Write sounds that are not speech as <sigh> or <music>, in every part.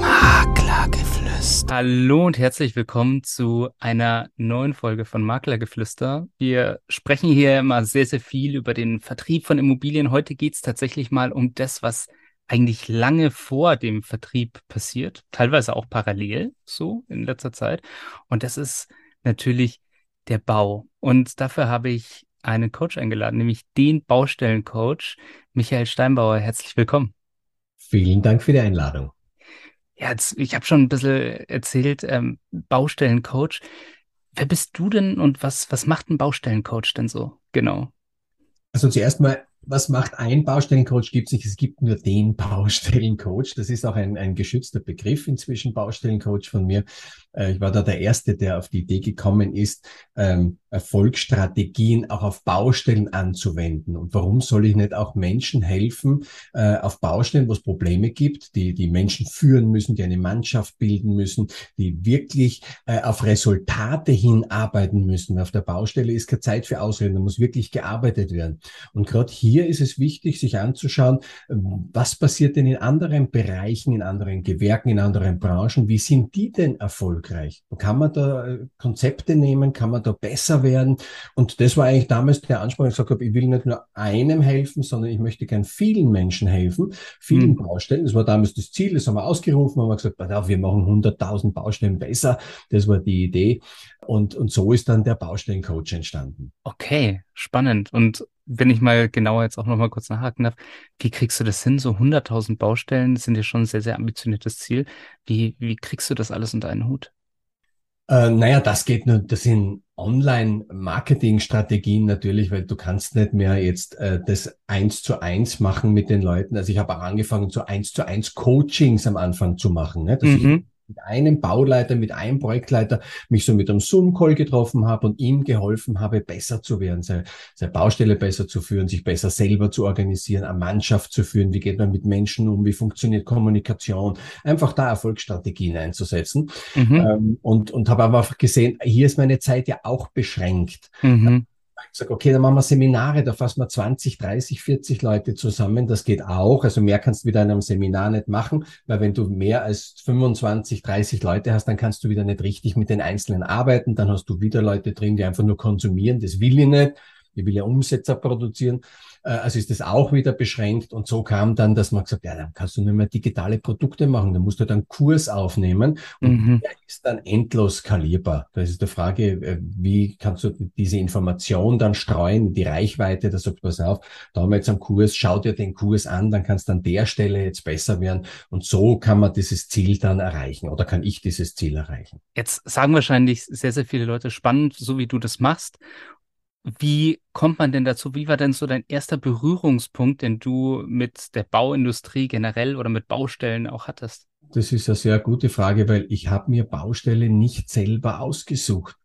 Maklergeflüster. Hallo und herzlich willkommen zu einer neuen Folge von Maklergeflüster. Wir sprechen hier immer sehr, sehr viel über den Vertrieb von Immobilien. Heute geht es tatsächlich mal um das, was eigentlich lange vor dem Vertrieb passiert, teilweise auch parallel so in letzter Zeit. Und das ist natürlich der Bau. Und dafür habe ich einen Coach eingeladen, nämlich den Baustellencoach Michael Steinbauer. Herzlich willkommen. Vielen Dank für die Einladung. Ja, jetzt, ich habe schon ein bisschen erzählt, ähm, Baustellencoach. Wer bist du denn und was, was macht ein Baustellencoach denn so? Genau. Also zuerst mal was macht ein Baustellencoach? Gibt es nicht. Es gibt nur den <laughs> Baustellencoach. Das ist auch ein, ein geschützter Begriff inzwischen, Baustellencoach von mir. Äh, ich war da der Erste, der auf die Idee gekommen ist, ähm, Erfolgsstrategien auch auf Baustellen anzuwenden. Und warum soll ich nicht auch Menschen helfen äh, auf Baustellen, wo es Probleme gibt, die die Menschen führen müssen, die eine Mannschaft bilden müssen, die wirklich äh, auf Resultate hinarbeiten müssen. Auf der Baustelle ist keine Zeit für Ausreden, da muss wirklich gearbeitet werden. Und gerade hier ist es wichtig, sich anzuschauen, was passiert denn in anderen Bereichen, in anderen Gewerken, in anderen Branchen, wie sind die denn erfolgreich? Kann man da äh, Konzepte nehmen, kann man da besser werden. Und das war eigentlich damals der Anspruch, ich gesagt habe, ich will nicht nur einem helfen, sondern ich möchte gern vielen Menschen helfen, vielen mhm. Baustellen. Das war damals das Ziel, das haben wir ausgerufen, haben wir gesagt, auf, wir machen 100.000 Baustellen besser. Das war die Idee. Und, und so ist dann der Baustellencoach entstanden. Okay, spannend. Und wenn ich mal genauer jetzt auch nochmal kurz nachhaken darf, wie kriegst du das hin? So 100.000 Baustellen sind ja schon ein sehr, sehr ambitioniertes Ziel. Wie, wie kriegst du das alles unter einen Hut? Äh, naja, das geht nur, das sind Online-Marketing-Strategien natürlich, weil du kannst nicht mehr jetzt äh, das eins zu eins machen mit den Leuten. Also ich habe auch angefangen, so eins zu eins Coachings am Anfang zu machen. Ne? Das mhm mit einem Bauleiter, mit einem Projektleiter mich so mit einem Zoom-Call getroffen habe und ihm geholfen habe, besser zu werden, seine, seine Baustelle besser zu führen, sich besser selber zu organisieren, eine Mannschaft zu führen, wie geht man mit Menschen um, wie funktioniert Kommunikation, einfach da Erfolgsstrategien einzusetzen. Mhm. Ähm, und und habe einfach gesehen, hier ist meine Zeit ja auch beschränkt. Mhm. Ich sage, okay, dann machen wir Seminare, da fassen wir 20, 30, 40 Leute zusammen. Das geht auch. Also mehr kannst du wieder in einem Seminar nicht machen, weil wenn du mehr als 25, 30 Leute hast, dann kannst du wieder nicht richtig mit den Einzelnen arbeiten. Dann hast du wieder Leute drin, die einfach nur konsumieren. Das will ich nicht. Ich will ja Umsetzer produzieren. Äh, also ist das auch wieder beschränkt. Und so kam dann, dass man gesagt, ja, dann kannst du nicht mehr digitale Produkte machen. Dann musst du dann Kurs aufnehmen. Und mhm. der ist dann endlos skalierbar. Da ist die Frage, äh, wie kannst du diese Information dann streuen, die Reichweite, da sagt, pass auf, da haben wir jetzt einen Kurs, schau dir den Kurs an, dann kannst du an der Stelle jetzt besser werden. Und so kann man dieses Ziel dann erreichen oder kann ich dieses Ziel erreichen. Jetzt sagen wahrscheinlich sehr, sehr viele Leute spannend, so wie du das machst. Wie kommt man denn dazu? Wie war denn so dein erster Berührungspunkt, den du mit der Bauindustrie generell oder mit Baustellen auch hattest? Das ist eine sehr gute Frage, weil ich habe mir Baustelle nicht selber ausgesucht.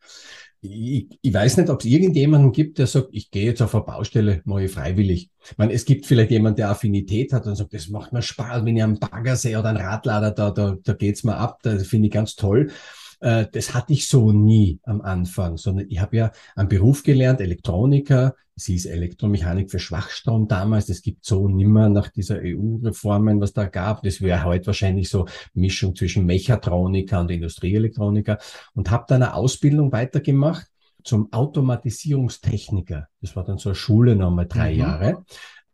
Ich, ich weiß nicht, ob es irgendjemanden gibt, der sagt, ich gehe jetzt auf eine Baustelle, mache ich freiwillig. Ich meine, es gibt vielleicht jemanden, der Affinität hat und sagt, das macht mir Spaß, wenn ich am Bagger sehe oder einen Radlader, da, da, da geht's mir ab, das finde ich ganz toll. Äh, das hatte ich so nie am Anfang, sondern ich habe ja einen Beruf gelernt, Elektroniker. Es hieß Elektromechanik für Schwachstrom damals. Das gibt so nimmer nach dieser EU-Reformen, was da gab. Das wäre heute wahrscheinlich so Mischung zwischen Mechatroniker und Industrieelektroniker und habe dann eine Ausbildung weitergemacht zum Automatisierungstechniker. Das war dann so eine Schule nochmal drei mhm. Jahre.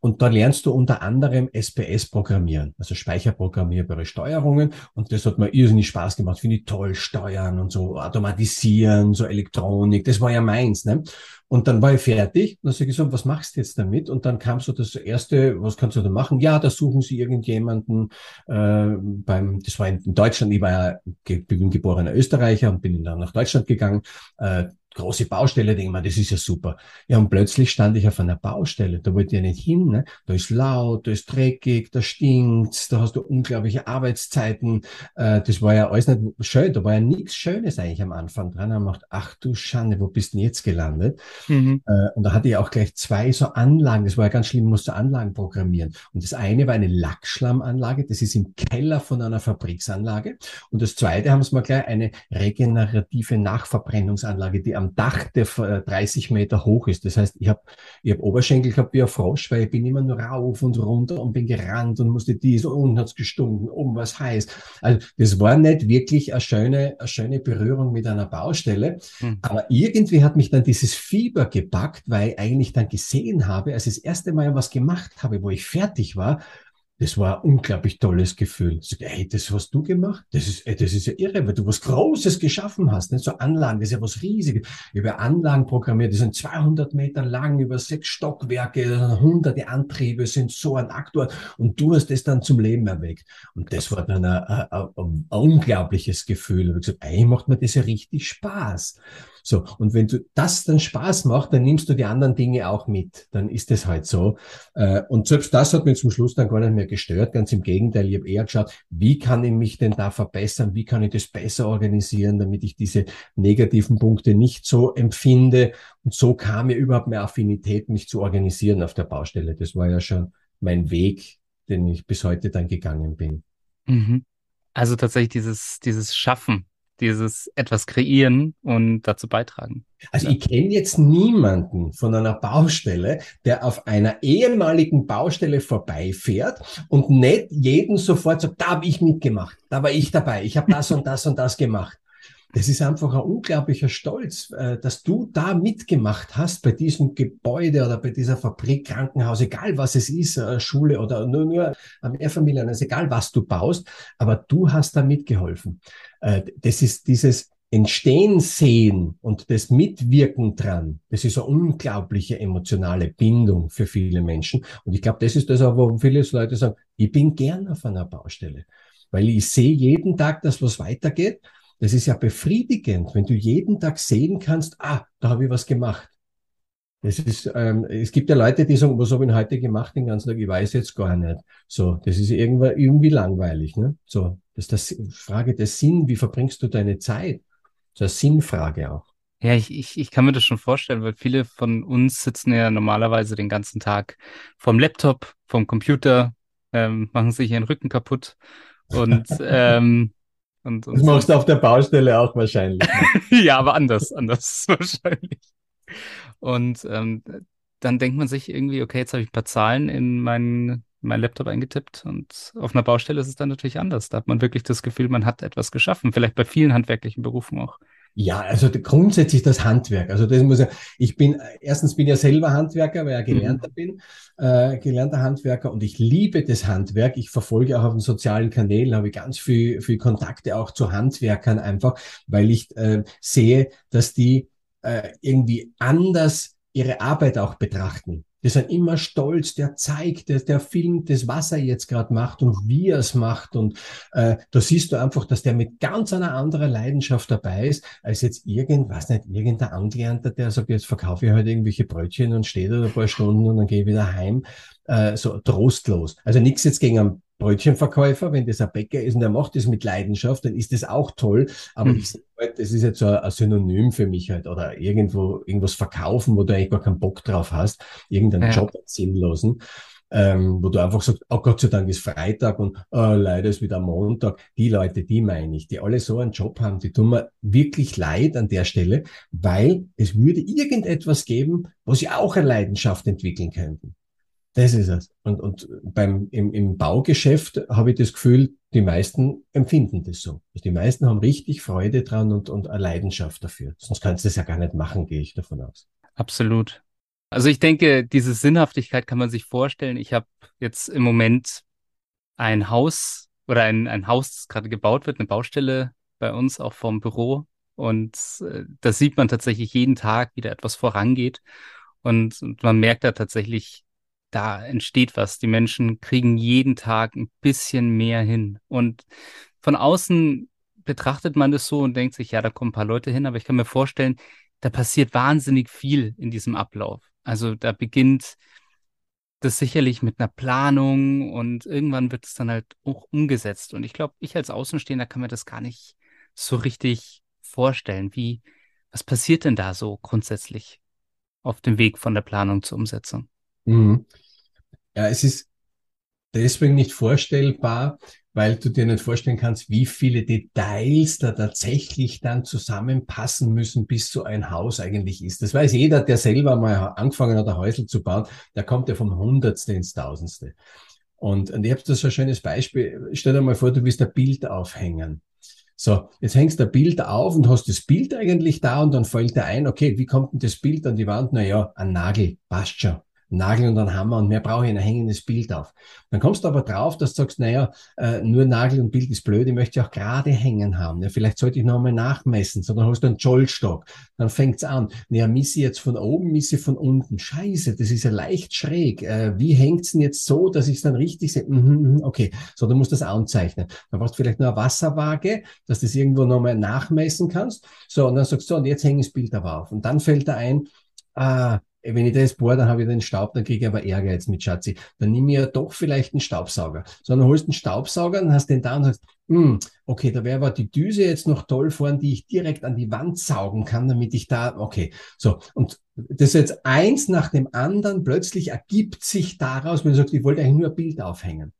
Und da lernst du unter anderem SPS programmieren, also speicherprogrammierbare Steuerungen. Und das hat mir irrsinnig Spaß gemacht. Finde ich toll, Steuern und so automatisieren, so Elektronik. Das war ja meins. Ne? Und dann war ich fertig. Und dann habe ich gesagt, was machst du jetzt damit? Und dann kam so das erste, was kannst du da machen? Ja, da suchen sie irgendjemanden äh, beim, das war in Deutschland, ich war ja bin geborener Österreicher und bin dann nach Deutschland gegangen. Äh, große Baustelle, denke ich mal, das ist ja super. Ja, und plötzlich stand ich auf einer Baustelle, da wollte ich ja nicht hin, ne? Da ist laut, da ist dreckig, da stinkt, da hast du unglaubliche Arbeitszeiten. Äh, das war ja alles nicht schön, da war ja nichts Schönes eigentlich am Anfang dran. Er macht, ach du Schande, wo bist du denn jetzt gelandet? Mhm. Äh, und da hatte ich auch gleich zwei so Anlagen, das war ja ganz schlimm, musste Anlagen programmieren. Und das eine war eine Lackschlammanlage, das ist im Keller von einer Fabriksanlage. Und das zweite haben sie mal gleich eine regenerative Nachverbrennungsanlage, die am am Dach, der 30 Meter hoch ist. Das heißt, ich habe ich hab Oberschenkel gehabt wie ein Frosch, weil ich bin immer nur rauf und runter und bin gerannt und musste dies und unten hat's gestunken, um was heißt. Also das war nicht wirklich eine schöne, eine schöne Berührung mit einer Baustelle. Hm. Aber irgendwie hat mich dann dieses Fieber gepackt, weil ich eigentlich dann gesehen habe, als ich das erste Mal was gemacht habe, wo ich fertig war, das war ein unglaublich tolles Gefühl. So, hey, das hast du gemacht? Das ist, ey, das ist ja irre, weil du was Großes geschaffen hast. Nicht? So Anlagen, das ist ja was Riesiges. Über Anlagen programmiert, die sind 200 Meter lang, über sechs Stockwerke, hunderte Antriebe, sind so ein Aktor und du hast es dann zum Leben erweckt. Und das war dann ein, ein, ein, ein unglaubliches Gefühl. Ich habe gesagt, ey, macht mir das ja richtig Spaß. So, und wenn du das dann Spaß macht, dann nimmst du die anderen Dinge auch mit. Dann ist es halt so. Äh, und selbst das hat mir zum Schluss dann gar nicht mehr gestört. Ganz im Gegenteil, ich habe eher geschaut, wie kann ich mich denn da verbessern? Wie kann ich das besser organisieren, damit ich diese negativen Punkte nicht so empfinde? Und so kam mir überhaupt mehr Affinität, mich zu organisieren auf der Baustelle. Das war ja schon mein Weg, den ich bis heute dann gegangen bin. Mhm. Also tatsächlich dieses, dieses Schaffen, dieses etwas kreieren und dazu beitragen. Also ich kenne jetzt niemanden von einer Baustelle, der auf einer ehemaligen Baustelle vorbeifährt und nicht jeden sofort sagt, da habe ich mitgemacht, da war ich dabei, ich habe das und das und das gemacht. Das ist einfach ein unglaublicher Stolz, äh, dass du da mitgemacht hast bei diesem Gebäude oder bei dieser Fabrik, Krankenhaus, egal was es ist, äh, Schule oder nur, nur ein Mehrfamilien, also egal was du baust, aber du hast da mitgeholfen. Äh, das ist dieses Entstehen sehen und das Mitwirken dran, das ist eine unglaubliche emotionale Bindung für viele Menschen. Und ich glaube, das ist das auch, wo viele Leute sagen, ich bin gern auf einer Baustelle, weil ich sehe jeden Tag, dass was weitergeht das ist ja befriedigend, wenn du jeden Tag sehen kannst, ah, da habe ich was gemacht. Das ist, ähm, es gibt ja Leute, die sagen, was habe ich heute gemacht den ganzen Tag? Ich weiß jetzt gar nicht. So, das ist irgendwie, irgendwie langweilig. Ne? So, das ist das Frage der Sinn. Wie verbringst du deine Zeit? So eine Sinnfrage auch. Ja, ich, ich, ich kann mir das schon vorstellen, weil viele von uns sitzen ja normalerweise den ganzen Tag vom Laptop, vom Computer, ähm, machen sich ihren Rücken kaputt und <laughs> ähm, und, und das machst du auf der Baustelle auch wahrscheinlich. <laughs> ja, aber anders, anders <laughs> wahrscheinlich. Und ähm, dann denkt man sich irgendwie, okay, jetzt habe ich ein paar Zahlen in meinen mein Laptop eingetippt und auf einer Baustelle ist es dann natürlich anders. Da hat man wirklich das Gefühl, man hat etwas geschaffen, vielleicht bei vielen handwerklichen Berufen auch. Ja, also grundsätzlich das Handwerk. Also das muss ja, ich bin, erstens bin ja selber Handwerker, weil ich ja gelernter mhm. bin, äh, gelernter Handwerker und ich liebe das Handwerk. Ich verfolge auch auf den sozialen Kanälen, habe ich ganz viel, viel Kontakte auch zu Handwerkern einfach, weil ich äh, sehe, dass die äh, irgendwie anders ihre Arbeit auch betrachten. Die sind immer stolz, der zeigt, der, der filmt das, was er jetzt gerade macht und wie er es macht. Und äh, da siehst du einfach, dass der mit ganz einer anderen Leidenschaft dabei ist, als jetzt irgendwas nicht, irgendein Angelernter, der sagt, jetzt verkaufe ich halt irgendwelche Brötchen und steht da ein paar Stunden und dann gehe ich wieder heim. Äh, so trostlos. Also nichts jetzt gegen einen Brötchenverkäufer, wenn das ein Bäcker ist und der macht das mit Leidenschaft, dann ist das auch toll. Aber mhm. ich halt, das ist jetzt so ein, Synonym für mich halt. Oder irgendwo irgendwas verkaufen, wo du eigentlich gar keinen Bock drauf hast. Irgendeinen ja. Job sinnlosen. Ähm, wo du einfach sagst, oh Gott sei Dank ist Freitag und oh, leider ist wieder Montag. Die Leute, die meine ich, die alle so einen Job haben, die tun mir wirklich leid an der Stelle, weil es würde irgendetwas geben, wo sie auch eine Leidenschaft entwickeln könnten. Das ist es. Und, und beim, im, im Baugeschäft habe ich das Gefühl, die meisten empfinden das so. Also die meisten haben richtig Freude dran und, und eine Leidenschaft dafür. Sonst kannst du das ja gar nicht machen, gehe ich davon aus. Absolut. Also ich denke, diese Sinnhaftigkeit kann man sich vorstellen. Ich habe jetzt im Moment ein Haus oder ein, ein Haus, das gerade gebaut wird, eine Baustelle bei uns auch vom Büro. Und äh, da sieht man tatsächlich jeden Tag, wie da etwas vorangeht. Und, und man merkt da tatsächlich, da entsteht was. Die Menschen kriegen jeden Tag ein bisschen mehr hin. Und von außen betrachtet man das so und denkt sich, ja, da kommen ein paar Leute hin, aber ich kann mir vorstellen, da passiert wahnsinnig viel in diesem Ablauf. Also da beginnt das sicherlich mit einer Planung und irgendwann wird es dann halt auch umgesetzt. Und ich glaube, ich als Außenstehender kann mir das gar nicht so richtig vorstellen. Wie, was passiert denn da so grundsätzlich auf dem Weg von der Planung zur Umsetzung? Mhm. Ja, es ist, deswegen nicht vorstellbar, weil du dir nicht vorstellen kannst, wie viele Details da tatsächlich dann zusammenpassen müssen, bis so ein Haus eigentlich ist. Das weiß jeder, der selber mal angefangen hat, ein Häusl zu bauen, der kommt ja vom Hundertste ins Tausendste. Und, und ich habe das so ein schönes Beispiel. Stell dir mal vor, du willst ein Bild aufhängen. So, jetzt hängst du ein Bild auf und hast das Bild eigentlich da und dann fällt dir ein, okay, wie kommt denn das Bild an die Wand? Naja, ein Nagel, passt schon. Nagel und einen Hammer und mehr brauche ich ein hängendes Bild auf. Dann kommst du aber drauf, dass du sagst, naja, äh, nur Nagel und Bild ist blöd, ich möchte auch gerade hängen haben. Ja, vielleicht sollte ich nochmal nachmessen. So, dann hast du einen Jollstock. Dann fängt's an. Naja, misse jetzt von oben, misse von unten. Scheiße, das ist ja leicht schräg. Äh, wie hängt's denn jetzt so, dass ich es dann richtig sehe? Mhm, mhm, okay, so, du musst das anzeichnen. Dann brauchst du vielleicht nur eine Wasserwaage, dass du das irgendwo nochmal nachmessen kannst. So, und dann sagst du, so, und jetzt hänge ich das Bild aber auf. Und dann fällt da ein, ah, wenn ich das bohre, dann habe ich den Staub, dann kriege ich aber Ärger jetzt mit Schatzi. Dann nehme ich ja doch vielleicht einen Staubsauger. Sondern holst einen Staubsauger und hast den da und sagst, hm, okay, da wäre aber die Düse jetzt noch toll vorn, die ich direkt an die Wand saugen kann, damit ich da, okay, so. Und das jetzt eins nach dem anderen, plötzlich ergibt sich daraus, wenn du sagst, ich wollte eigentlich nur ein Bild aufhängen.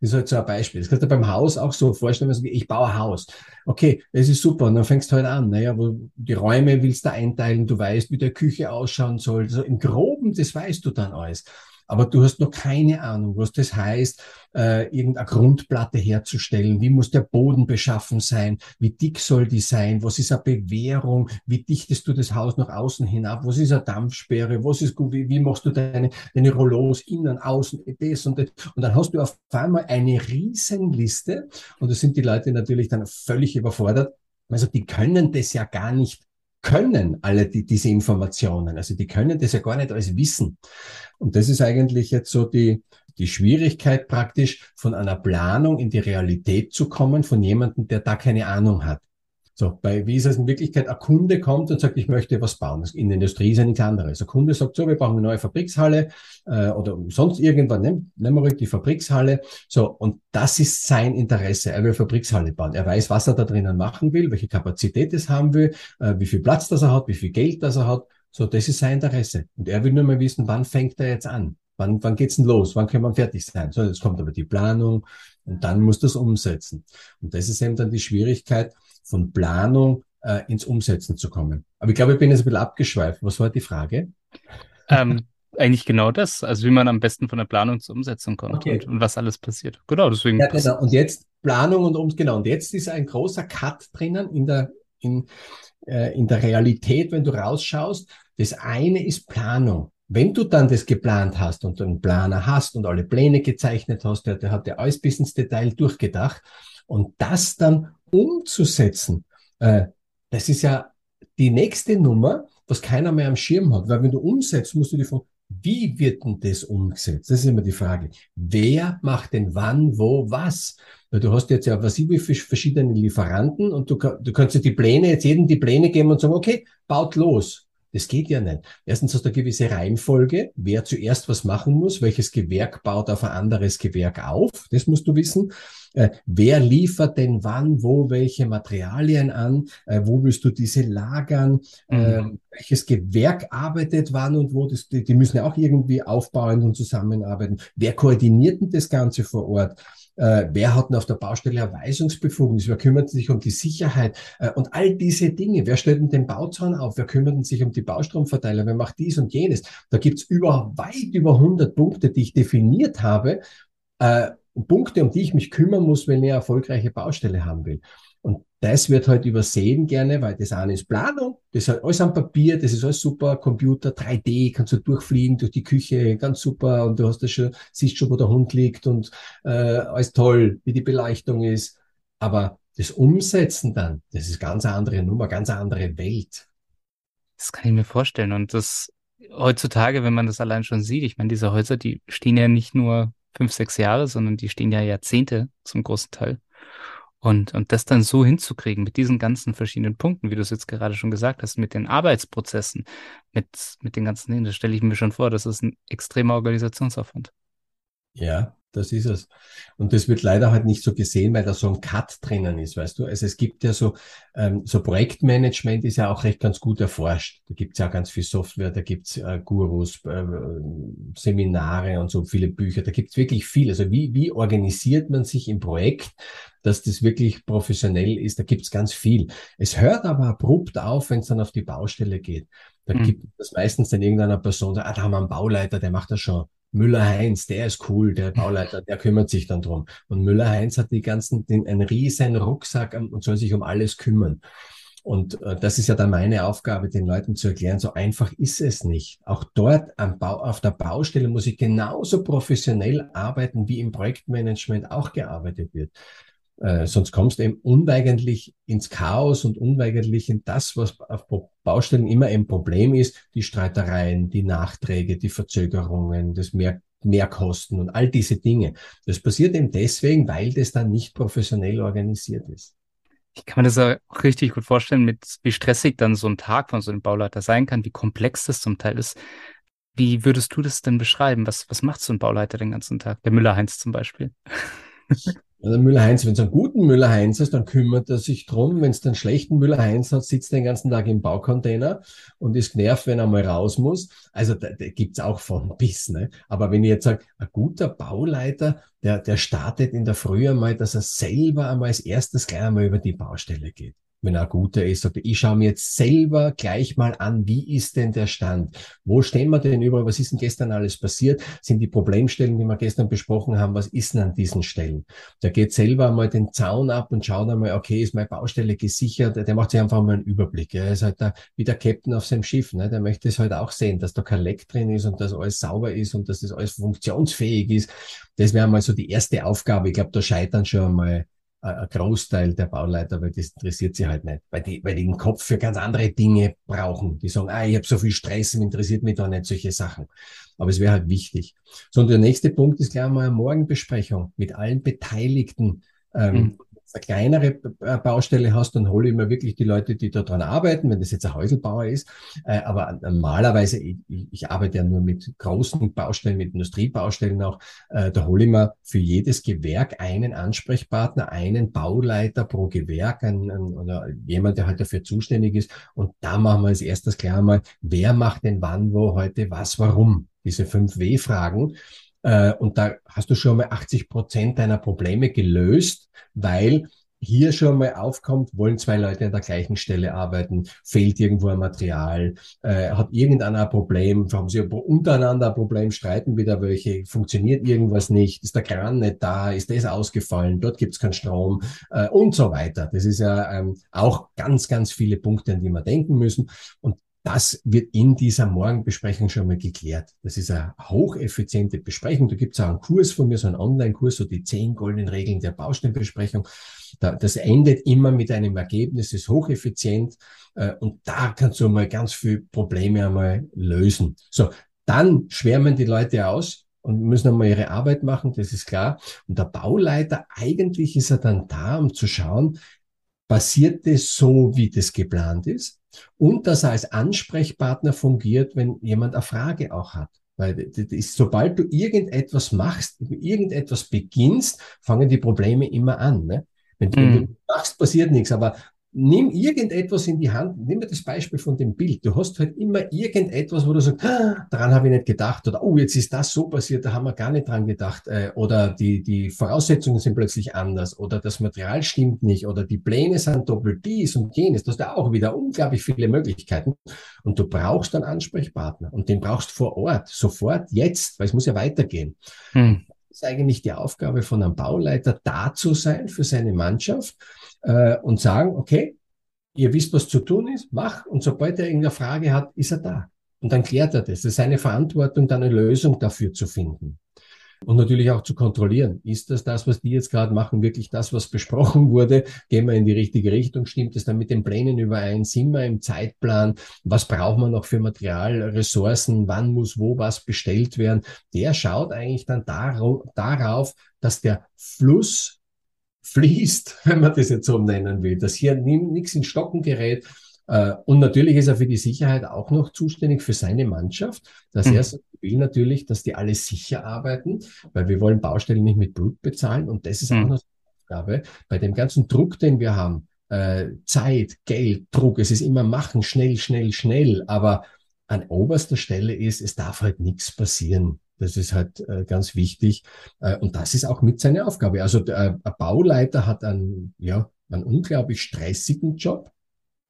Das ist halt so ein Beispiel. Das kannst du beim Haus auch so vorstellen, also ich baue ein Haus. Okay, das ist super. Und dann fängst du halt an. Naja, wo die Räume willst du einteilen, du weißt, wie der Küche ausschauen soll. Also im Groben, das weißt du dann alles aber du hast noch keine Ahnung, was das heißt, äh, irgendeine Grundplatte herzustellen. Wie muss der Boden beschaffen sein? Wie dick soll die sein? Was ist eine Bewährung? Wie dichtest du das Haus nach außen hinab? Was ist eine Dampfsperre? Was ist gut? Wie, wie machst du deine, deine Rollos innen, außen, das und das? Und dann hast du auf einmal eine Riesenliste und da sind die Leute natürlich dann völlig überfordert. Also die können das ja gar nicht können alle die, diese Informationen. Also die können das ja gar nicht alles wissen. Und das ist eigentlich jetzt so die, die Schwierigkeit praktisch von einer Planung in die Realität zu kommen von jemandem, der da keine Ahnung hat. So, bei, wie ist es in Wirklichkeit? Ein Kunde kommt und sagt, ich möchte was bauen. In der Industrie ist ja nichts anderes. Ein Kunde sagt so, wir brauchen eine neue Fabrikshalle äh, oder sonst irgendwann, nehmen, nehmen wir ruhig die Fabrikshalle. So, und das ist sein Interesse. Er will Fabrikshalle bauen. Er weiß, was er da drinnen machen will, welche Kapazität es haben will, äh, wie viel Platz das er hat, wie viel Geld das er hat. So, das ist sein Interesse. Und er will nur mal wissen, wann fängt er jetzt an? Wann, wann geht's denn los? Wann kann man fertig sein? So, jetzt kommt aber die Planung und dann muss das umsetzen. Und das ist eben dann die Schwierigkeit, von Planung äh, ins Umsetzen zu kommen. Aber ich glaube, ich bin jetzt ein bisschen abgeschweift. Was war die Frage? Ähm, eigentlich genau das. Also wie man am besten von der Planung zur Umsetzung kommt okay. und, und, was alles passiert. Genau, deswegen. Ja, genau. Und jetzt Planung und um genau. Und jetzt ist ein großer Cut drinnen in der in, äh, in der Realität, wenn du rausschaust. Das eine ist Planung. Wenn du dann das geplant hast und einen Planer hast und alle Pläne gezeichnet hast, der, der hat ja alles bis ins Detail durchgedacht und das dann umzusetzen, äh, das ist ja die nächste Nummer, was keiner mehr am Schirm hat. Weil wenn du umsetzt, musst du dir fragen, wie wird denn das umgesetzt? Das ist immer die Frage. Wer macht denn wann, wo, was? Weil du hast jetzt ja was wie verschiedene Lieferanten und du, du kannst ja die Pläne, jetzt jedem die Pläne geben und sagen, okay, baut los. Das geht ja nicht. Erstens hast du eine gewisse Reihenfolge, wer zuerst was machen muss, welches Gewerk baut auf ein anderes Gewerk auf, das musst du wissen. Äh, wer liefert denn wann, wo, welche Materialien an? Äh, wo willst du diese lagern? Mhm. Äh, welches Gewerk arbeitet wann und wo? Das, die, die müssen ja auch irgendwie aufbauen und zusammenarbeiten. Wer koordiniert denn das Ganze vor Ort? Äh, wer hat denn auf der Baustelle Erweisungsbefugnis? Wer kümmert sich um die Sicherheit? Äh, und all diese Dinge. Wer stellt denn den Bauzaun auf? Wer kümmert sich um die Baustromverteiler? Wer macht dies und jenes? Da gibt's über, weit über 100 Punkte, die ich definiert habe. Äh, Punkte, um die ich mich kümmern muss, wenn ich eine erfolgreiche Baustelle haben will. Das wird halt übersehen gerne, weil das eine ist Planung, das ist halt alles am Papier, das ist alles super, Computer, 3D, kannst du durchfliegen durch die Küche, ganz super, und du hast das schon, siehst schon, wo der Hund liegt und äh, alles toll, wie die Beleuchtung ist. Aber das Umsetzen dann, das ist ganz andere Nummer, ganz andere Welt. Das kann ich mir vorstellen. Und das heutzutage, wenn man das allein schon sieht, ich meine, diese Häuser, die stehen ja nicht nur fünf, sechs Jahre, sondern die stehen ja Jahrzehnte zum großen Teil. Und, und das dann so hinzukriegen mit diesen ganzen verschiedenen Punkten, wie du es jetzt gerade schon gesagt hast, mit den Arbeitsprozessen, mit, mit den ganzen Dingen, das stelle ich mir schon vor, das ist ein extremer Organisationsaufwand. Ja, das ist es. Und das wird leider halt nicht so gesehen, weil da so ein Cut drinnen ist, weißt du? Also es gibt ja so, ähm, so Projektmanagement ist ja auch recht ganz gut erforscht. Da gibt's ja ganz viel Software, da gibt's äh, Gurus, äh, Seminare und so viele Bücher, da gibt's wirklich viel. Also wie, wie organisiert man sich im Projekt, dass das wirklich professionell ist? Da gibt's ganz viel. Es hört aber abrupt auf, wenn es dann auf die Baustelle geht. Da mhm. gibt es meistens dann irgendeiner Person, ah, da haben wir einen Bauleiter, der macht das schon Müller-Heinz, der ist cool, der <laughs> Bauleiter, der kümmert sich dann drum. Und Müller-Heinz hat die ganzen, den, einen riesen Rucksack und soll sich um alles kümmern. Und äh, das ist ja dann meine Aufgabe, den Leuten zu erklären, so einfach ist es nicht. Auch dort am Bau, auf der Baustelle muss ich genauso professionell arbeiten, wie im Projektmanagement auch gearbeitet wird. Äh, sonst kommst du eben unweigerlich ins Chaos und unweigerlich in das, was auf Baustellen immer ein Problem ist, die Streitereien, die Nachträge, die Verzögerungen, das Mehr Mehrkosten und all diese Dinge. Das passiert eben deswegen, weil das dann nicht professionell organisiert ist. Ich kann mir das auch richtig gut vorstellen, mit wie stressig dann so ein Tag von so einem Bauleiter sein kann, wie komplex das zum Teil ist. Wie würdest du das denn beschreiben? Was, was macht so ein Bauleiter den ganzen Tag? Der Müller-Heinz zum Beispiel. <laughs> Der Müller-Heinz, wenn es einen guten Müller-Heinz ist, dann kümmert er sich drum. Wenn es einen schlechten Müller-Heinz hat, sitzt er den ganzen Tag im Baucontainer und ist genervt, wenn er mal raus muss. Also da, da gibt's auch von bis. Ne? Aber wenn ich jetzt sage, ein guter Bauleiter, der, der startet in der Früh einmal, dass er selber einmal als erstes gleich einmal über die Baustelle geht wenn er guter ist, sagt, ich schaue mir jetzt selber gleich mal an, wie ist denn der Stand? Wo stehen wir denn überall? Was ist denn gestern alles passiert? Sind die Problemstellen, die wir gestern besprochen haben, was ist denn an diesen Stellen? Der geht selber mal den Zaun ab und schaut einmal, okay, ist meine Baustelle gesichert? Der macht sich einfach mal einen Überblick. Er ist halt da, wie der Captain auf seinem Schiff. Ne? Der möchte es halt auch sehen, dass da kein Leck drin ist und dass alles sauber ist und dass das alles funktionsfähig ist. Das wäre mal so die erste Aufgabe. Ich glaube, da scheitern schon mal ein Großteil der Bauleiter, weil das interessiert sie halt nicht, weil die, weil die den Kopf für ganz andere Dinge brauchen. Die sagen, ah, ich habe so viel Stress, interessiert mich da nicht solche Sachen. Aber es wäre halt wichtig. So, und der nächste Punkt ist gleich mal eine Morgenbesprechung mit allen Beteiligten. Ähm, mhm eine kleinere äh, Baustelle hast, dann hole ich mir wirklich die Leute, die da dran arbeiten, wenn das jetzt ein Häuselbauer ist. Äh, aber normalerweise, ich, arbeite ja nur mit großen Baustellen, mit Industriebaustellen auch, äh, da hole ich mir für jedes Gewerk einen Ansprechpartner, einen Bauleiter pro Gewerk, einen, oder jemand, der halt dafür zuständig ist. Und da machen wir als erstes klar mal, wer macht denn wann, wo, heute, was, warum? Diese fünf W-Fragen. Äh, und da hast du schon mal 80 Prozent deiner Probleme gelöst, weil hier schon mal aufkommt, wollen zwei Leute an der gleichen Stelle arbeiten, fehlt irgendwo ein Material, äh, hat irgendeiner ein Problem, haben sie untereinander ein Problem, streiten wieder welche, funktioniert irgendwas nicht, ist der Kran nicht da, ist das ausgefallen, dort gibt's keinen Strom äh, und so weiter. Das ist ja ähm, auch ganz, ganz viele Punkte, an die wir denken müssen. Und das wird in dieser Morgenbesprechung schon mal geklärt. Das ist eine hocheffiziente Besprechung. Da gibt es auch einen Kurs von mir, so einen Online-Kurs, so die zehn goldenen Regeln der Baustellenbesprechung. das endet immer mit einem Ergebnis, ist hocheffizient äh, und da kannst du mal ganz viele Probleme einmal lösen. So, dann schwärmen die Leute aus und müssen einmal ihre Arbeit machen, das ist klar. Und der Bauleiter, eigentlich ist er dann da, um zu schauen, passiert es so, wie das geplant ist? Und dass er als Ansprechpartner fungiert, wenn jemand eine Frage auch hat. Weil das ist, sobald du irgendetwas machst, irgendetwas beginnst, fangen die Probleme immer an. Ne? Wenn, wenn du mhm. machst, passiert nichts. Aber nimm irgendetwas in die Hand, nimm mir das Beispiel von dem Bild. Du hast halt immer irgendetwas, wo du sagst, ah, daran habe ich nicht gedacht. Oder oh, jetzt ist das so passiert, da haben wir gar nicht dran gedacht. Äh, oder die, die Voraussetzungen sind plötzlich anders. Oder das Material stimmt nicht. Oder die Pläne sind doppelt dies und jenes. Das ist ja auch wieder unglaublich viele Möglichkeiten. Und du brauchst einen Ansprechpartner. Und den brauchst vor Ort, sofort, jetzt, weil es muss ja weitergehen. Hm. Das ist eigentlich die Aufgabe von einem Bauleiter, da zu sein für seine Mannschaft äh, und sagen, okay, ihr wisst, was zu tun ist, mach. Und sobald er irgendeine Frage hat, ist er da. Und dann klärt er das. Das ist seine Verantwortung, dann eine Lösung dafür zu finden. Und natürlich auch zu kontrollieren. Ist das das, was die jetzt gerade machen, wirklich das, was besprochen wurde? Gehen wir in die richtige Richtung? Stimmt es dann mit den Plänen überein? Sind wir im Zeitplan? Was braucht man noch für Material, Ressourcen? Wann muss wo was bestellt werden? Der schaut eigentlich dann darauf, dass der Fluss fließt, <laughs> wenn man das jetzt so nennen will, dass hier nichts in Stocken gerät, Äh, und natürlich ist er für die Sicherheit auch noch zuständig für seine Mannschaft. Das mhm. erste will natürlich, dass die alle sicher arbeiten, weil wir wollen Baustellen nicht mit Blut bezahlen. Und das ist mhm. auch noch eine Aufgabe. Bei dem ganzen Druck, den wir haben, äh, Zeit, Geld, Druck, es ist immer machen, schnell, schnell, schnell. Aber an oberster Stelle ist, es darf halt nichts passieren. Das ist halt äh, ganz wichtig. Äh, und das ist auch mit seiner Aufgabe. Also äh, ein Bauleiter hat einen, ja, einen unglaublich stressigen Job.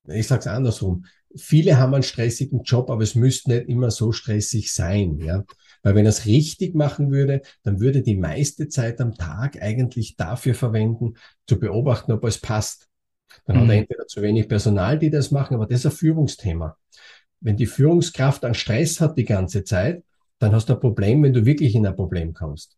Ich sage es andersrum. Viele haben einen stressigen Job, aber es müsste nicht immer so stressig sein. Ja? Weil wenn er es richtig machen würde, dann würde die meiste Zeit am Tag eigentlich dafür verwenden, zu beobachten, ob es passt. Dann mhm. hat er mhm. entweder zu wenig Personal, die das machen, aber das ist ein Führungsthema. Wenn die Führungskraft einen Stress hat die ganze Zeit, dann hast du ein Problem, wenn du wirklich in ein Problem kommst.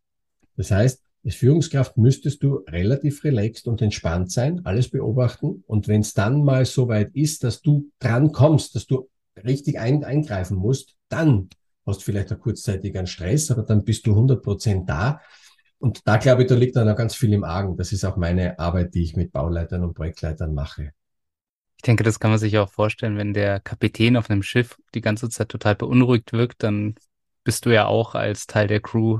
Das heißt, als Führungskraft müsstest du relativ relaxed und entspannt sein, alles beobachten. Und wenn es dann mal so weit ist, dass du dran kommst, dass du richtig ein, eingreifen musst, dann hast du vielleicht einen kurzzeitigen Stress, aber dann bist du 100 Prozent da. Und da glaube ich, da liegt dann auch ganz viel im Argen. Das ist auch meine Arbeit, die ich mit Bauleitern und Projektleitern mache. Ich denke, das kann man sich auch vorstellen, wenn der Kapitän auf einem Schiff die ganze Zeit total beunruhigt wirkt, dann bist du ja auch als Teil der Crew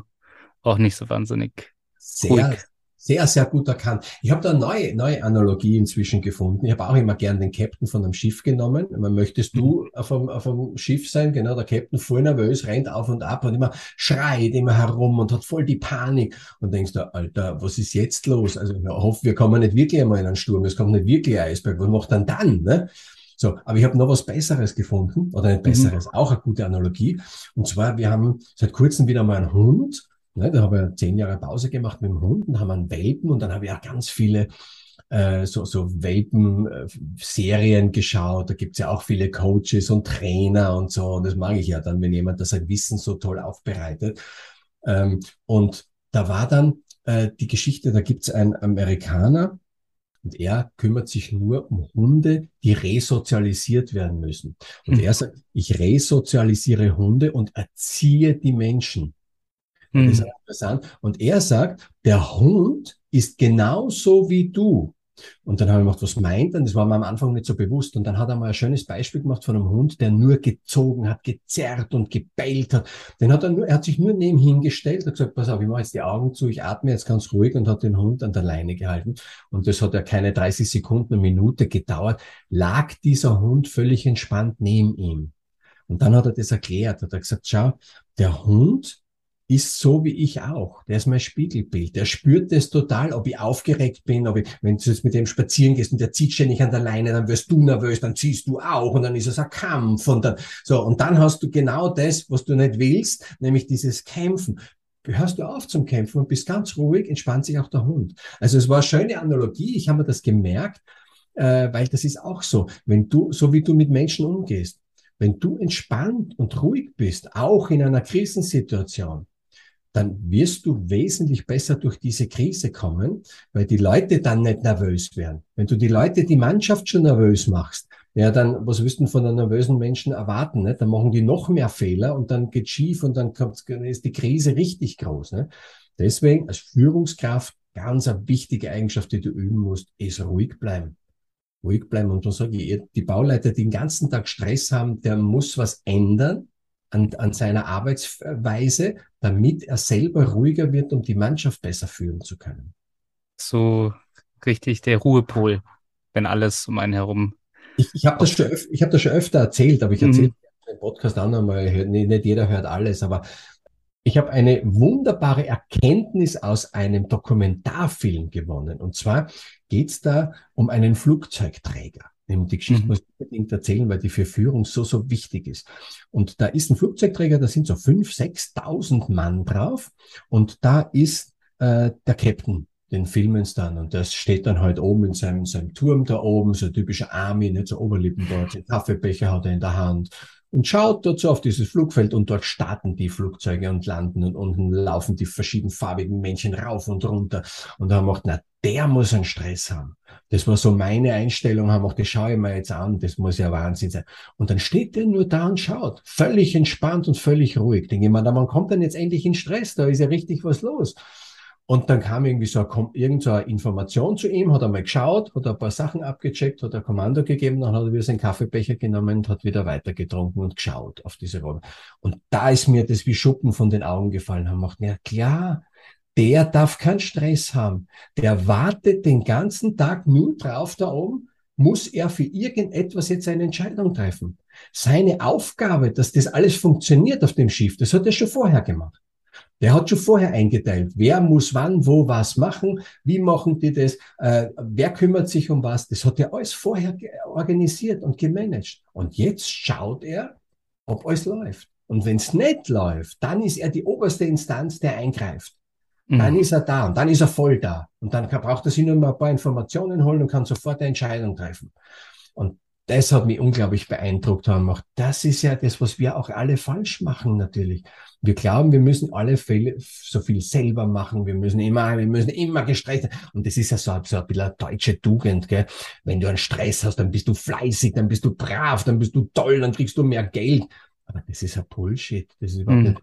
auch nicht so wahnsinnig sehr, ruhig. sehr, sehr gut erkannt. Ich habe da eine neue, neue Analogie inzwischen gefunden. Ich habe auch immer gern den Captain von einem Schiff genommen. Man möchtest du mhm. auf einem, auf einem Schiff sein, genau, der Captain voll nervös, rennt auf und ab und immer schreit immer herum und hat voll die Panik und denkst du, Alter, was ist jetzt los? Also ich hoffe, wir kommen nicht wirklich einmal in einen Sturm, es kommt nicht wirklich ein Eisberg, was macht dann dann? Ne? So, aber ich habe noch was Besseres gefunden, oder nicht mhm. Besseres, mhm. auch eine gute Analogie. Und zwar, wir haben seit kurzem wieder mal einen Hund. Ne, da habe ich zehn Jahre Pause gemacht mit dem Hund und haben einen Welpen und dann habe ich auch ganz viele äh, so, so Welpen-Serien geschaut. Da gibt's ja auch viele Coaches und Trainer und so. Und das mag ich ja dann, wenn jemand das sein Wissen so toll aufbereitet. Ähm, und da war dann äh, die Geschichte, da gibt's einen Amerikaner, und er kümmert sich nur um Hunde, die resozialisiert werden müssen. Und mhm. er sagt, ich resozialisiere Hunde und erziehe die Menschen. Mhm. Das ist interessant. Und er sagt, der Hund ist genauso wie du. Und dann habe ich gemacht, was meint er? Das war mir am Anfang nicht so bewusst. Und dann hat er mal ein schönes Beispiel gemacht von einem Hund, der nur gezogen hat, gezerrt und gebellt hat. Den hat er nur, er hat sich nur nebenhin gestellt, hat gesagt, pass auf, ich mache jetzt die Augen zu, ich atme jetzt ganz ruhig und hat den Hund an der Leine gehalten. Und das hat ja keine 30 Sekunden, eine Minute gedauert, lag dieser Hund völlig entspannt neben ihm. Und dann hat er das erklärt, hat er gesagt, schau, der Hund ist so wie ich auch. Der ist mein Spiegelbild. Der spürt das total, ob ich aufgeregt bin, ob ich, wenn du jetzt mit dem spazieren gehst und der zieht ständig an der Leine, dann wirst du nervös, dann ziehst du auch und dann ist es ein Kampf und dann, so, und dann hast du genau das, was du nicht willst, nämlich dieses Kämpfen. Hörst du auf zum Kämpfen und bist ganz ruhig, entspannt sich auch der Hund. Also es war eine schöne Analogie, ich habe mir das gemerkt, äh, weil das ist auch so. Wenn du, so wie du mit Menschen umgehst, wenn du entspannt und ruhig bist, auch in einer Krisensituation, dann wirst du wesentlich besser durch diese Krise kommen, weil die Leute dann nicht nervös werden. Wenn du die Leute, die Mannschaft schon nervös machst, ja, dann, was wirst du von einem nervösen Menschen erwarten? Ne? Dann machen die noch mehr Fehler und dann geht schief und dann kommt, ist die Krise richtig groß. Ne? Deswegen als Führungskraft ganz eine wichtige Eigenschaft, die du üben musst, ist ruhig bleiben. Ruhig bleiben. Und dann sage ich, die Bauleiter, die den ganzen Tag Stress haben, der muss was ändern, an, an seiner Arbeitsweise, damit er selber ruhiger wird, um die Mannschaft besser führen zu können. So richtig der Ruhepol, wenn alles um einen herum. Ich, ich habe das, schon ich hab das schon öfter erzählt, aber ich erzähle mhm. den Podcast auch nochmal, nicht jeder hört alles, aber ich habe eine wunderbare Erkenntnis aus einem Dokumentarfilm gewonnen. Und zwar geht es da um einen Flugzeugträger. Die Geschichte mhm. muss ich unbedingt erzählen, weil die für Führung so, so wichtig ist. Und da ist ein Flugzeugträger, da sind so 5.000, 6.000 Mann drauf. Und da ist äh, der Captain, den filmen sie dann. Und das steht dann halt oben in seinem, seinem Turm da oben, so ein typischer Army, nicht so Oberlippen dort, den Kaffeebecher hat er in der Hand und schaut so auf dieses Flugfeld und dort starten die Flugzeuge und landen und unten laufen die verschiedenfarbigen Männchen rauf und runter. Und da haben wir gedacht, na, der muss einen Stress haben. Das war so meine Einstellung, haben auch, das schaue ich mir jetzt an, das muss ja Wahnsinn sein. Und dann steht der nur da und schaut, völlig entspannt und völlig ruhig. Denke ich mir, wann kommt denn jetzt endlich in Stress? Da ist ja richtig was los. Und dann kam irgendwie so eine, irgend Information zu ihm, hat einmal geschaut, hat ein paar Sachen abgecheckt, hat ein Kommando gegeben, dann hat er wieder seinen Kaffeebecher genommen und hat wieder weitergetrunken und geschaut auf diese Rolle. Und da ist mir das wie Schuppen von den Augen gefallen. Haben gemacht, ja klar, der darf keinen Stress haben. Der wartet den ganzen Tag nur drauf da oben, muss er für irgendetwas jetzt eine Entscheidung treffen. Seine Aufgabe, dass das alles funktioniert auf dem Schiff, das hat er schon vorher gemacht. Der hat schon vorher eingeteilt, wer muss wann, wo was machen, wie machen die das, äh, wer kümmert sich um was. Das hat er alles vorher organisiert und gemanagt. Und jetzt schaut er, ob alles läuft. Und wenn es nicht läuft, dann ist er die oberste Instanz, der eingreift. Dann mhm. ist er da und dann ist er voll da. Und dann braucht er sich nur mal ein paar Informationen holen und kann sofort eine Entscheidung treffen. Und das hat mich unglaublich beeindruckt haben. Auch das ist ja das, was wir auch alle falsch machen natürlich. Wir glauben, wir müssen alle Fälle so viel selber machen. Wir müssen immer, wir müssen immer gestresst. Und das ist ja so, so ein bisschen eine deutsche Tugend, gell? Wenn du einen Stress hast, dann bist du fleißig, dann bist du brav, dann bist du toll, dann kriegst du mehr Geld. Aber das ist ein Bullshit. Das ist überhaupt mhm. nicht.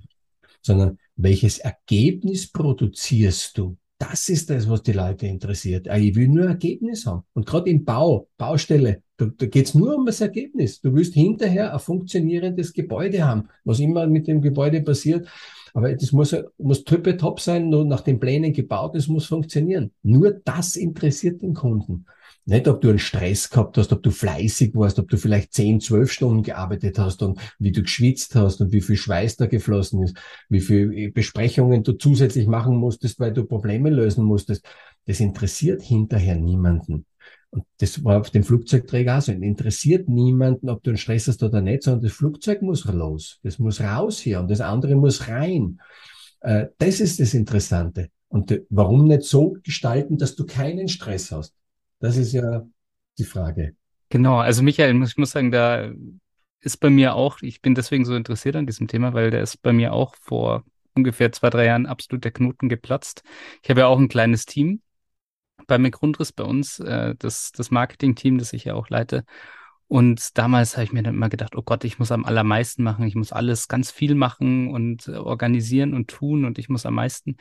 Sondern welches Ergebnis produzierst du? Das ist das, was die Leute interessiert. Ah, ich will nur Ergebnis haben. Und gerade im Bau, Baustelle, da, da geht es nur um das Ergebnis. Du willst hinterher ein funktionierendes Gebäude haben, was immer mit dem Gebäude passiert. Aber das muss, muss top sein, nur nach den Plänen gebaut, es muss funktionieren. Nur das interessiert den Kunden. Nicht, ob du einen Stress gehabt hast, ob du fleißig warst, ob du vielleicht zehn, zwölf Stunden gearbeitet hast und wie du geschwitzt hast und wie viel Schweiß da geflossen ist, wie viel Besprechungen du zusätzlich machen musstest, weil du Probleme lösen musstest. Das interessiert hinterher niemanden. Und das war auf dem Flugzeugträger auch so. Interessiert niemanden, ob du einen Stress hast oder nicht, sondern das Flugzeug muss los. Das muss raus hier und das andere muss rein. Äh, das ist das Interessante. Und äh, warum nicht so gestalten, dass du keinen Stress hast? Das ist ja die Frage. Genau, also Michael, ich muss sagen, da ist bei mir auch, ich bin deswegen so interessiert an diesem Thema, weil der ist bei mir auch vor ungefähr zwei, drei Jahren absolut der Knoten geplatzt. Ich habe ja auch ein kleines Team bei McGrundriss bei uns, äh, das, das Marketing-Team, das ich ja auch leite. Und damals habe ich mir dann immer gedacht, oh Gott, ich muss am allermeisten machen, ich muss alles ganz viel machen und äh, organisieren und tun und ich muss am meisten.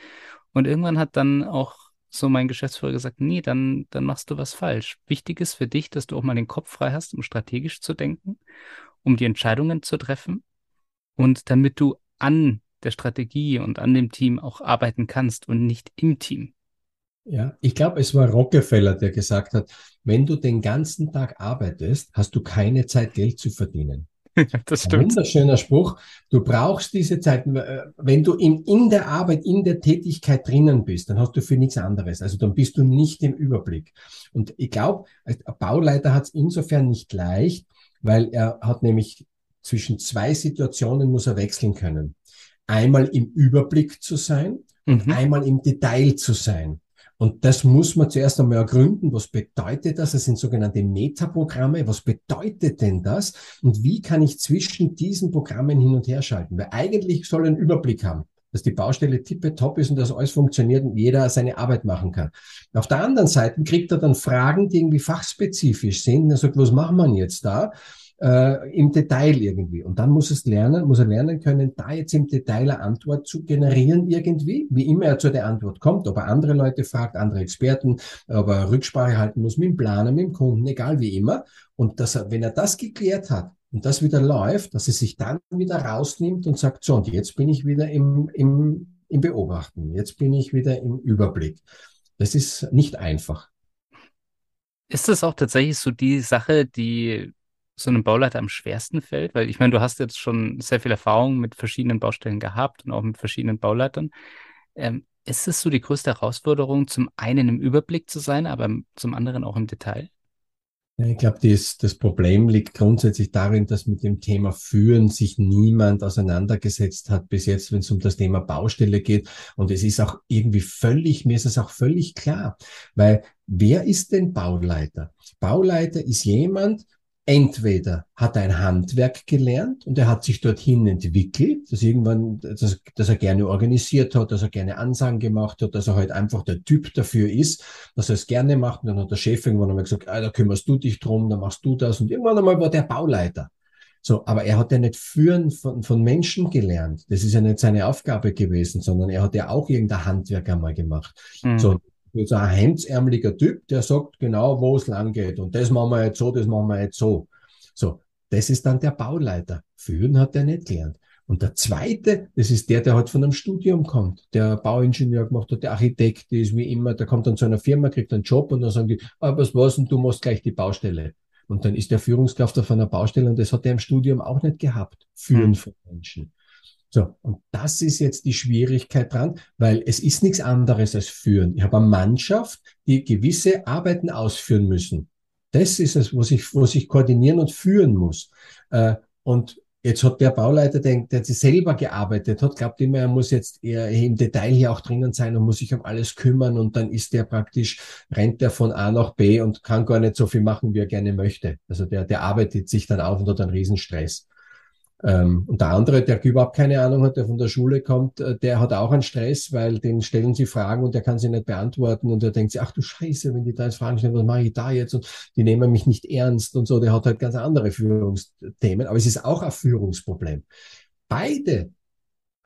Und irgendwann hat dann auch so mein Geschäftsführer gesagt, nee, dann, dann machst du was falsch. Wichtig ist für dich, dass du auch mal den Kopf frei hast, um strategisch zu denken, um die Entscheidungen zu treffen und damit du an der Strategie und an dem Team auch arbeiten kannst und nicht im Team. Ja, ich glaube, es war Rockefeller, der gesagt hat, wenn du den ganzen Tag arbeitest, hast du keine Zeit, Geld zu verdienen. <laughs> das stimmt. Ein wunderschöner Spruch. Du brauchst diese Zeit, äh, wenn du in, in der Arbeit, in der Tätigkeit drinnen bist, dann hast du für nichts anderes. Also dann bist du nicht im Überblick. Und ich glaube, ein Bauleiter hat es insofern nicht leicht, weil er hat nämlich zwischen zwei Situationen muss er wechseln können. Einmal im Überblick zu sein und mhm. einmal im Detail zu sein. Und das muss man zuerst einmal ergründen. Was bedeutet das? Das sind sogenannte Metaprogramme. Was bedeutet denn das? Und wie kann ich zwischen diesen Programmen hin und her schalten? Weil eigentlich soll einen Überblick haben, dass die Baustelle tippe-top ist und dass alles funktioniert und jeder seine Arbeit machen kann. Auf der anderen Seite kriegt er dann Fragen, die irgendwie fachspezifisch sind. Er sagt, was machen wir jetzt da? Äh, im Detail irgendwie. Und dann muss es lernen, muss er lernen können, da jetzt im Detail eine Antwort zu generieren irgendwie, wie immer er zu der Antwort kommt, ob er andere Leute fragt, andere Experten, ob er Rücksprache halten muss mit dem Planer, mit dem Kunden, egal wie immer. Und dass er, wenn er das geklärt hat und das wieder läuft, dass er sich dann wieder rausnimmt und sagt, so, und jetzt bin ich wieder im, im, im Beobachten, jetzt bin ich wieder im Überblick. Das ist nicht einfach. Ist das auch tatsächlich so die Sache, die so einem Bauleiter am schwersten fällt? Weil ich meine, du hast jetzt schon sehr viel Erfahrung mit verschiedenen Baustellen gehabt und auch mit verschiedenen Bauleitern. Ähm, ist es so die größte Herausforderung, zum einen im Überblick zu sein, aber zum anderen auch im Detail? Ich glaube, das, Problem liegt grundsätzlich darin, dass mit dem Thema Führen sich niemand auseinandergesetzt hat bis jetzt, wenn es um das Thema Baustelle geht. Und es ist auch irgendwie völlig, mir ist es auch völlig klar, weil wer ist denn Bauleiter? Bauleiter ist jemand, entweder hat er ein Handwerk gelernt und er hat sich dorthin entwickelt, dass irgendwann, dass, dass, er gerne organisiert hat, dass er gerne Ansagen gemacht hat, dass er halt einfach der Typ dafür ist, dass er es gerne macht. Und dann hat der Chef irgendwann einmal gesagt, ah, da kümmerst du dich drum, dann machst du das. Und irgendwann einmal war der Bauleiter. So, aber er hat ja nicht Führen von, von Menschen gelernt. Das ist ja nicht seine Aufgabe gewesen, sondern er hat ja auch irgendein Handwerk einmal gemacht. Mhm. So, so ein hemdsärmeliger Typ, der sagt genau, wo es lang geht. Und das machen wir jetzt so, das machen wir jetzt so. So, das ist dann der Bauleiter. Führen hat er nicht gelernt. Und der zweite, das ist der, der halt von einem Studium kommt, der Bauingenieur gemacht hat, der Architekt, ist wie immer, der kommt dann zu einer Firma, kriegt einen Job und dann sagen die, ah, was was und du machst gleich die Baustelle. Und dann ist der Führungskraft auf einer Baustelle und das hat er im Studium auch nicht gehabt. Führen mhm. von Menschen. So, und das ist jetzt die Schwierigkeit dran, weil es ist nichts anderes als führen. Ich habe eine Mannschaft, die gewisse Arbeiten ausführen müssen. Das ist es, was ich, was ich koordinieren und führen muss. Äh, und Jetzt hat der Bauleiter, der, der sich selber gearbeitet hat, glaubt immer, er muss jetzt eher im Detail hier auch drinnen sein und muss sich um alles kümmern und dann ist der praktisch, rennt der von A nach B und kann gar nicht so viel machen, wie er gerne möchte. Also der, der arbeitet sich dann auf und hat einen Riesenstress. Ähm, und der andere, der überhaupt keine Ahnung hat, der von der Schule kommt, äh, der hat auch einen Stress, weil den stellen sie Fragen und der kann sie nicht beantworten und der denkt sich, ach du Scheiße, wenn die da jetzt Fragen stellen, was mache ich da jetzt? Und die nehmen mich nicht ernst und so. Der hat halt ganz andere Führungsthemen, aber es ist auch ein Führungsproblem. Beide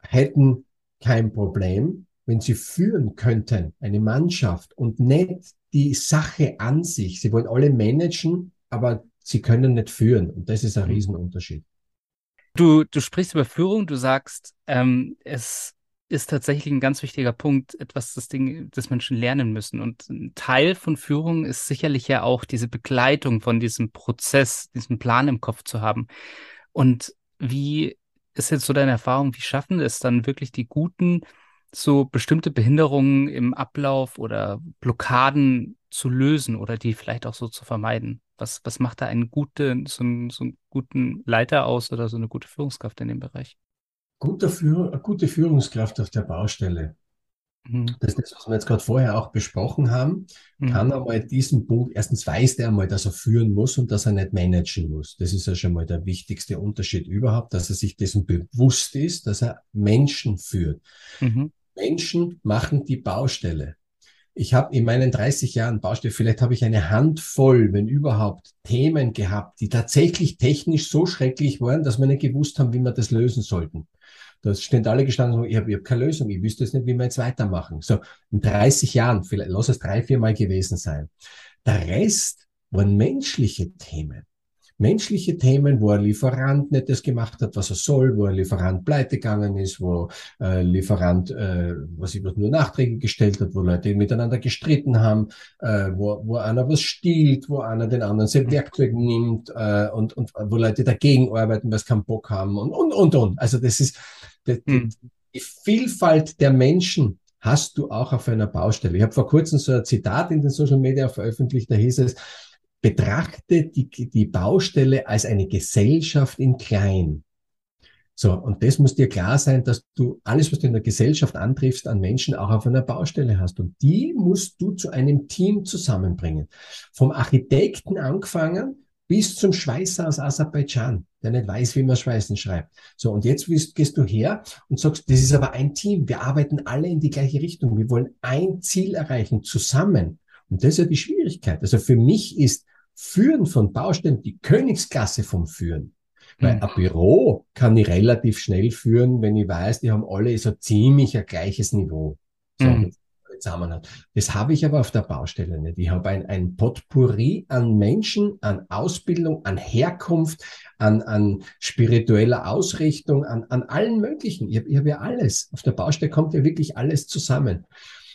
hätten kein Problem, wenn sie führen könnten, eine Mannschaft und nicht die Sache an sich. Sie wollen alle managen, aber sie können nicht führen. Und das ist ein mhm. Riesenunterschied. Du, du sprichst über Führung, du sagst, ähm, es ist tatsächlich ein ganz wichtiger Punkt, etwas, das Ding, das Menschen lernen müssen. Und ein Teil von Führung ist sicherlich ja auch diese Begleitung von diesem Prozess, diesen Plan im Kopf zu haben. Und wie ist jetzt so deine Erfahrung? Wie schaffen es dann wirklich die guten, so bestimmte Behinderungen im Ablauf oder Blockaden zu lösen oder die vielleicht auch so zu vermeiden? Was, was macht da einen guten, so einen, so einen guten Leiter aus oder so eine gute Führungskraft in dem Bereich? Guter Führ gute Führungskraft auf der Baustelle. Mhm. Das ist das, was wir jetzt gerade vorher auch besprochen haben. Mhm. Kann er mal diesen Punkt, erstens weiß der einmal, dass er führen muss und dass er nicht managen muss. Das ist ja schon mal der wichtigste Unterschied überhaupt, dass er sich dessen bewusst ist, dass er Menschen führt. Mhm. Menschen machen die Baustelle ich habe in meinen 30 Jahren Baustelle, vielleicht habe ich eine Handvoll, wenn überhaupt, Themen gehabt, die tatsächlich technisch so schrecklich waren, dass wir nicht gewusst haben, wie wir das lösen sollten. Da stehen alle gestanden, ich habe hab keine Lösung, ich wüsste jetzt nicht, wie wir jetzt weitermachen. So, in 30 Jahren, vielleicht, lass es drei, vier Mal gewesen sein. Der Rest waren menschliche Themen menschliche Themen, wo ein Lieferant nicht das gemacht hat, was er soll, wo ein Lieferant pleite gegangen ist, wo ein äh, Lieferant, äh, was ich was nur Nachträge gestellt hat, wo Leute miteinander gestritten haben, äh, wo, wo einer was stiehlt, wo einer den anderen sein Werkzeug nimmt äh, und, und wo Leute dagegen arbeiten, weil sie keinen Bock haben und, und, und, und. Also das ist die, mhm. die Vielfalt der Menschen hast du auch auf einer Baustelle. Ich habe vor kurzem so ein Zitat in den Social Media veröffentlicht, da hieß es, betrachte die, die Baustelle als eine Gesellschaft in klein. So, und das muss dir klar sein, dass du alles, was du in der Gesellschaft antriffst, an Menschen auch auf einer Baustelle hast. Und die musst du zu einem Team zusammenbringen. Vom Architekten angefangen bis zum Schweißer aus Aserbaidschan, der nicht weiß, wie man Schweißen schreibt. So, und jetzt gehst du her und sagst, das ist aber ein Team. Wir arbeiten alle in die gleiche Richtung. Wir wollen ein Ziel erreichen, zusammen. Und das ist ja die Schwierigkeit. Also für mich ist Führen von Baustellen, die Königsklasse vom Führen. Weil mhm. ein Büro kann ich relativ schnell führen, wenn ich weiß, die haben alle so ziemlich ein gleiches Niveau. So, mhm. Zusammenhang. Das habe ich aber auf der Baustelle nicht. Ich habe ein, ein Potpourri an Menschen, an Ausbildung, an Herkunft, an, an spiritueller Ausrichtung, an, an allen möglichen. Ich habe, ich habe ja alles. Auf der Baustelle kommt ja wirklich alles zusammen.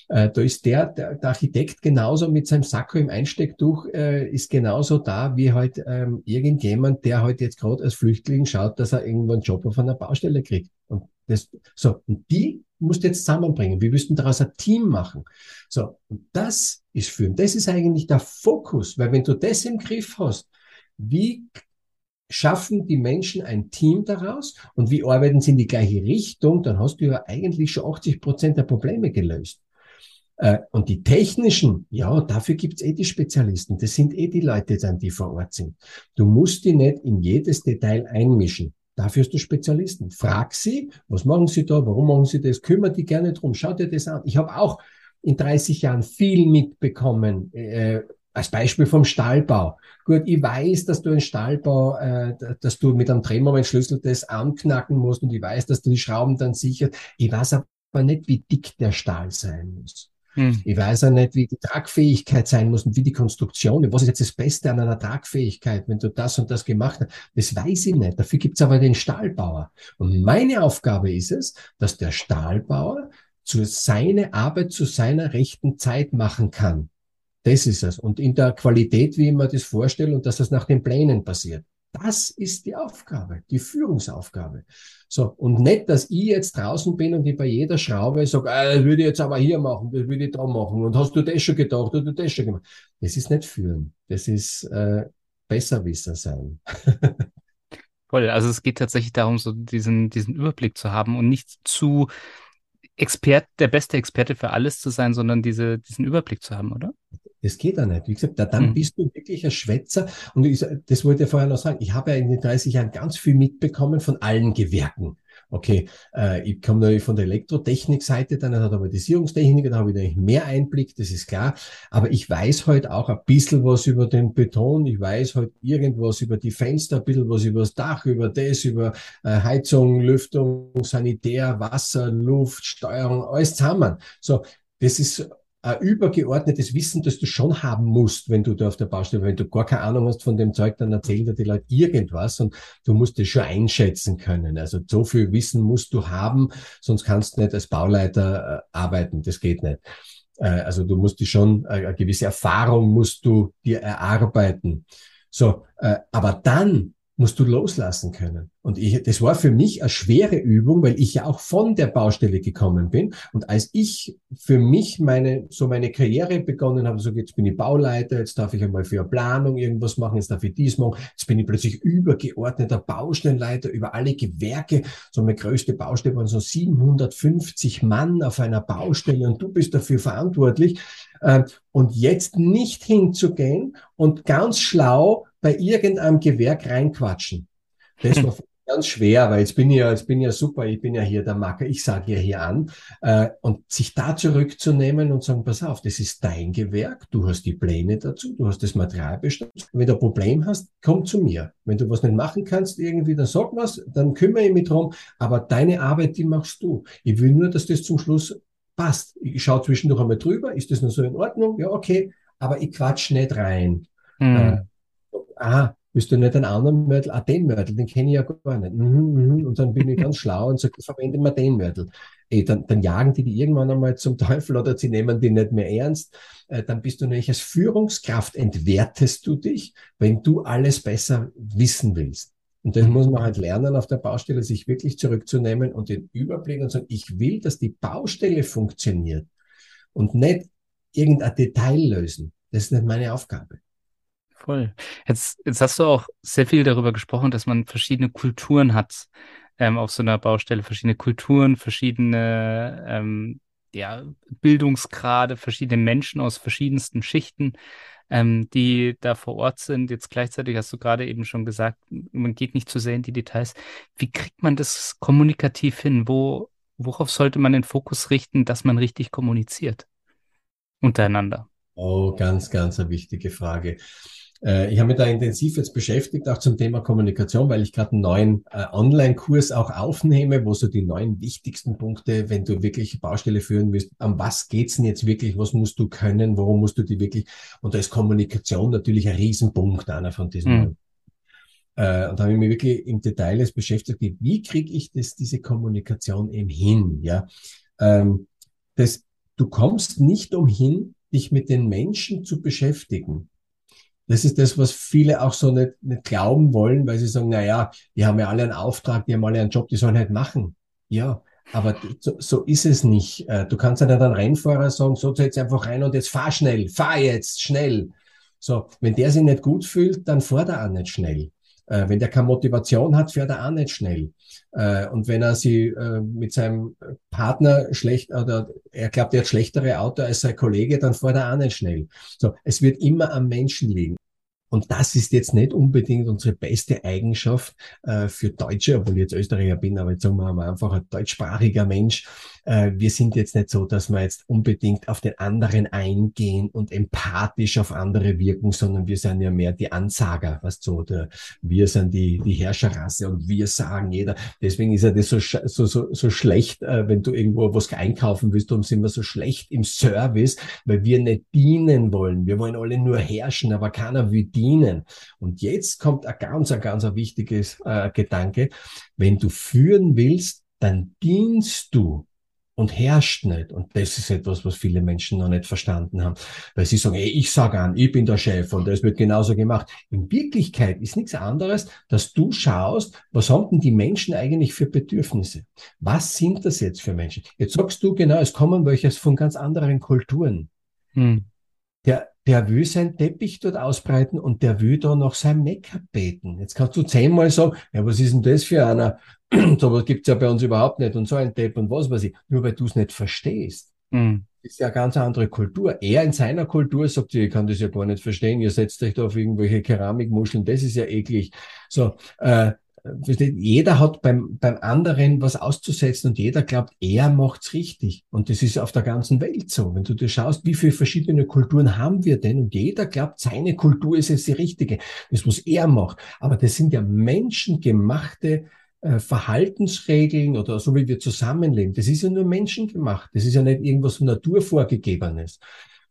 Äh, da ist der, der, der, Architekt genauso mit seinem Sakko im Einstecktuch, äh, ist genauso da wie halt ähm, irgendjemand, der halt jetzt gerade als Flüchtling schaut, dass er irgendwo einen Job auf einer Baustelle kriegt. Und das, so, und die musst du jetzt zusammenbringen. Wir müssten daraus ein Team machen. So, und das ist führen. Das ist eigentlich der Fokus, weil wenn du das im Griff hast, wie schaffen die Menschen ein Team daraus und wie arbeiten sie in die gleiche Richtung, dann hast du ja eigentlich schon 80 Prozent der Probleme gelöst. Äh, und die technischen, ja, dafür gibt's eh die Spezialisten. Das sind eh die Leute dann, die vor Ort sind. Du musst die nicht in jedes Detail einmischen. Dafür hast du Spezialisten. Frag sie, was machen sie da, warum machen sie das, kümmert die gerne drum, schau dir das an. Ich habe auch in 30 Jahren viel mitbekommen, äh, als Beispiel vom Stahlbau. Gut, ich weiß, dass du einen Stahlbau, äh, dass du mit einem Drehmomentschlüssel das anknacken musst und ich weiß, dass du die Schrauben dann sichert. Ich weiß aber nicht, wie dick der Stahl sein muss. Hm. Ich weiß auch nicht, wie die Tragfähigkeit sein muss und wie die Konstruktion. Was ist jetzt das Beste an einer Tragfähigkeit, wenn du das und das gemacht hast? Das weiß ich nicht. Dafür gibt's aber den Stahlbauer. Und meine Aufgabe ist es, dass der Stahlbauer zu seine Arbeit zu seiner rechten Zeit machen kann. Das ist es. Und in der Qualität, wie ich mir das vorstelle und dass das nach den Plänen passiert. Das ist die Aufgabe, die Führungsaufgabe. So, und nicht, dass ich jetzt draußen bin und ich bei jeder Schraube sage, ah, das würde ich jetzt aber hier machen, das würde ich da machen. Und hast du das schon gedacht oder das schon gemacht? Das ist nicht führen. Das ist äh, Besserwisser sein. <laughs> Voll. Also es geht tatsächlich darum, so diesen, diesen Überblick zu haben und nicht zu Expert, der beste Experte für alles zu sein, sondern diese, diesen Überblick zu haben, oder? Das geht ja nicht. Wie gesagt, da, dann mhm. bist du wirklich ein Schwätzer. Und ich, das wollte ich vorher noch sagen. Ich habe ja in den 30 Jahren ganz viel mitbekommen von allen Gewerken okay, äh, ich komme natürlich von der Elektrotechnik-Seite, dann hat Automatisierungstechnik, da habe ich natürlich mehr Einblick, das ist klar. Aber ich weiß halt auch ein bisschen was über den Beton, ich weiß halt irgendwas über die Fenster, ein bisschen was über das Dach, über das, über äh, Heizung, Lüftung, Sanitär, Wasser, Luft, Steuerung, alles zusammen. So, das ist ein übergeordnetes Wissen, das du schon haben musst, wenn du da auf der Baustelle, wenn du gar keine Ahnung hast von dem Zeug, dann erzählen dir die Leute irgendwas und du musst es schon einschätzen können. Also so viel Wissen musst du haben, sonst kannst du nicht als Bauleiter äh, arbeiten. Das geht nicht. Äh, also du musst dich schon, äh, eine gewisse Erfahrung musst du dir erarbeiten. So, aber dann musst du loslassen können. Und ich, das war für mich eine schwere Übung, weil ich ja auch von der Baustelle gekommen bin. Und als ich für mich meine, so meine Karriere begonnen habe, so jetzt bin ich Bauleiter, jetzt darf ich einmal für eine Planung irgendwas machen, jetzt darf ich dies machen, jetzt bin ich plötzlich übergeordneter Baustellenleiter über alle Gewerke. So meine größte Baustelle waren so 750 Mann auf einer Baustelle und du bist dafür verantwortlich. Ähm, und jetzt nicht hinzugehen und ganz schlau bei irgendeinem Gewerk reinquatschen. Das <laughs> war ganz schwer, weil jetzt bin ich ja, jetzt bin ich ja super, ich bin ja hier der Macker, ich sage ja hier an. Äh, und sich da zurückzunehmen und sagen, pass auf, das ist dein Gewerk, du hast die Pläne dazu, du hast das Material bestimmt. Wenn du ein Problem hast, komm zu mir. Wenn du was nicht machen kannst, irgendwie, dann sag was, dann kümmere ich mich drum. Aber deine Arbeit, die machst du. Ich will nur, dass das zum Schluss passt. Ich schaue zwischendurch einmal drüber, ist das noch so in Ordnung? Ja, okay. Aber ich quatsch nicht rein. Mhm. Äh, ah, bist du nicht ein anderer Mörtel? Ah, den Mörtel, den kenne ich ja gar nicht. Mhm, mhm. Und dann bin ich <laughs> ganz schlau und sage, verwende mal den Mörtel. Ey, dann, dann jagen die die irgendwann einmal zum Teufel oder sie nehmen die nicht mehr ernst. Äh, dann bist du nämlich als Führungskraft, entwertest du dich, wenn du alles besser wissen willst. Und das muss man halt lernen auf der Baustelle, sich wirklich zurückzunehmen und den Überblick und sagen, ich will, dass die Baustelle funktioniert und nicht irgendein Detail lösen. Das ist nicht meine Aufgabe. Voll. Jetzt, jetzt hast du auch sehr viel darüber gesprochen, dass man verschiedene Kulturen hat ähm, auf so einer Baustelle, verschiedene Kulturen, verschiedene ähm, ja, Bildungsgrade, verschiedene Menschen aus verschiedensten Schichten, ähm, die da vor Ort sind. Jetzt gleichzeitig hast du gerade eben schon gesagt, man geht nicht zu sehr in die Details. Wie kriegt man das kommunikativ hin? Wo, worauf sollte man den Fokus richten, dass man richtig kommuniziert untereinander? Oh, ganz, ganz eine wichtige Frage. Äh, ich habe mich da intensiv jetzt beschäftigt, auch zum Thema Kommunikation, weil ich gerade einen neuen äh, Online-Kurs auch aufnehme, wo so die neun wichtigsten Punkte, wenn du wirklich Baustelle führen willst, an was geht's denn jetzt wirklich, was musst du können, worum musst du die wirklich, und da ist Kommunikation natürlich ein Riesenpunkt, einer von diesen mhm. Äh, und da habe ich mich wirklich im Detail jetzt beschäftigt, wie kriege ich das, diese Kommunikation eben hin, ja. Ähm, das, du kommst nicht umhin, dich mit den Menschen zu beschäftigen. Das ist das, was viele auch so nicht, nicht glauben wollen, weil sie sagen, na ja, die haben ja alle einen Auftrag, die haben alle einen Job, die sollen halt machen. Ja, aber so, so ist es nicht. Äh, du kannst ja nicht einen Rennfahrer sagen, so jetzt einfach rein und jetzt fahr schnell, fahr jetzt schnell. So, wenn der sich nicht gut fühlt, dann fährt er auch nicht schnell. Äh, wenn der keine Motivation hat, fährt er auch nicht schnell. Äh, und wenn er sie mit seinem Partner schlecht oder er glaubt, er hat schlechtere Auto als sein Kollege, dann fährt er auch nicht schnell. So, es wird immer am Menschen liegen. Und das ist jetzt nicht unbedingt unsere beste Eigenschaft äh, für Deutsche, obwohl ich jetzt Österreicher bin, aber jetzt sagen wir mal einfach ein deutschsprachiger Mensch. Äh, wir sind jetzt nicht so, dass wir jetzt unbedingt auf den anderen eingehen und empathisch auf andere wirken, sondern wir sind ja mehr die Ansager, was so, der, wir sind die, die Herrscherrasse und wir sagen jeder. Deswegen ist ja das so, so, so, so schlecht, äh, wenn du irgendwo was einkaufen willst, darum sind wir so schlecht im Service, weil wir nicht dienen wollen. Wir wollen alle nur herrschen, aber keiner will. Und jetzt kommt ein ganz, ein ganz ein wichtiges äh, Gedanke. Wenn du führen willst, dann dienst du und herrscht nicht. Und das ist etwas, was viele Menschen noch nicht verstanden haben. Weil sie sagen, ey, ich sage an, ich bin der Chef und das wird genauso gemacht. In Wirklichkeit ist nichts anderes, dass du schaust, was haben denn die Menschen eigentlich für Bedürfnisse? Was sind das jetzt für Menschen? Jetzt sagst du genau, es kommen welche von ganz anderen Kulturen. Hm. Der, der will sein Teppich dort ausbreiten und der will da noch sein Make-up beten. Jetzt kannst du zehnmal sagen, ja, was ist denn das für einer? <clears throat> so was gibt's ja bei uns überhaupt nicht und so ein Tape und was weiß ich. Nur weil du es nicht verstehst. Mhm. ist ja eine ganz andere Kultur. Er in seiner Kultur sagt, ich kann das ja gar nicht verstehen, ihr setzt euch da auf irgendwelche Keramikmuscheln, das ist ja eklig. So, äh, jeder hat beim, beim anderen was auszusetzen und jeder glaubt, er macht's richtig. Und das ist auf der ganzen Welt so. Wenn du dir schaust, wie viele verschiedene Kulturen haben wir denn? Und jeder glaubt, seine Kultur ist jetzt die richtige. Das, was er macht. Aber das sind ja menschengemachte äh, Verhaltensregeln oder so wie wir zusammenleben, das ist ja nur menschengemacht. Das ist ja nicht irgendwas von Natur vorgegebenes.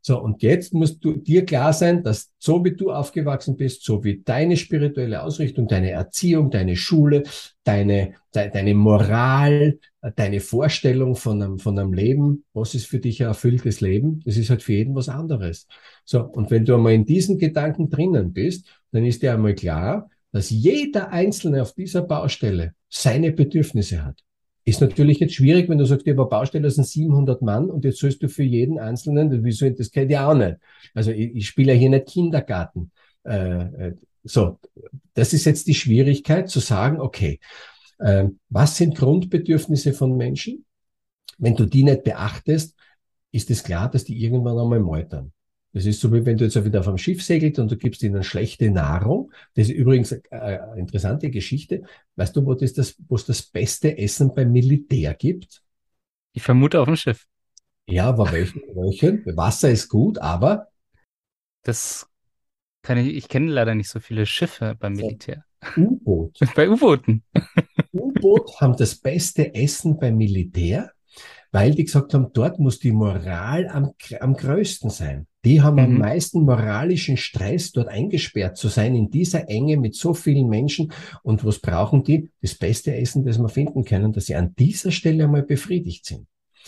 So, und jetzt musst du dir klar sein, dass so wie du aufgewachsen bist, so wie deine spirituelle Ausrichtung, deine Erziehung, deine Schule, deine, de, deine Moral, deine Vorstellung von einem, von einem Leben, was ist für dich ein erfülltes Leben, das ist halt für jeden was anderes. So, und wenn du einmal in diesen Gedanken drinnen bist, dann ist dir einmal klar, dass jeder Einzelne auf dieser Baustelle seine Bedürfnisse hat. Ist natürlich jetzt schwierig, wenn du sagst, über Baustelle sind 700 Mann und jetzt sollst du für jeden Einzelnen, wieso, das geht ja auch nicht. Also ich, ich spiele ja hier nicht Kindergarten. Äh, äh, so, das ist jetzt die Schwierigkeit zu sagen, okay, äh, was sind Grundbedürfnisse von Menschen? Wenn du die nicht beachtest, ist es klar, dass die irgendwann einmal meutern. Das ist so, wie wenn du jetzt wieder auf einem Schiff segelt und du gibst ihnen schlechte Nahrung. Das ist übrigens eine interessante Geschichte. Weißt du, wo es das, wo es das beste Essen beim Militär gibt? Ich vermute auf dem Schiff. Ja, aber welchen? welchen? Wasser ist gut, aber? Das kann ich, ich kenne leider nicht so viele Schiffe beim Militär. U-Boot. <laughs> Bei U-Booten. U-Boot haben das beste Essen beim Militär, weil die gesagt haben, dort muss die Moral am, am größten sein. Die haben mhm. am meisten moralischen Stress, dort eingesperrt zu sein, in dieser Enge mit so vielen Menschen. Und was brauchen die? Das beste Essen, das wir finden können, dass sie an dieser Stelle einmal befriedigt sind.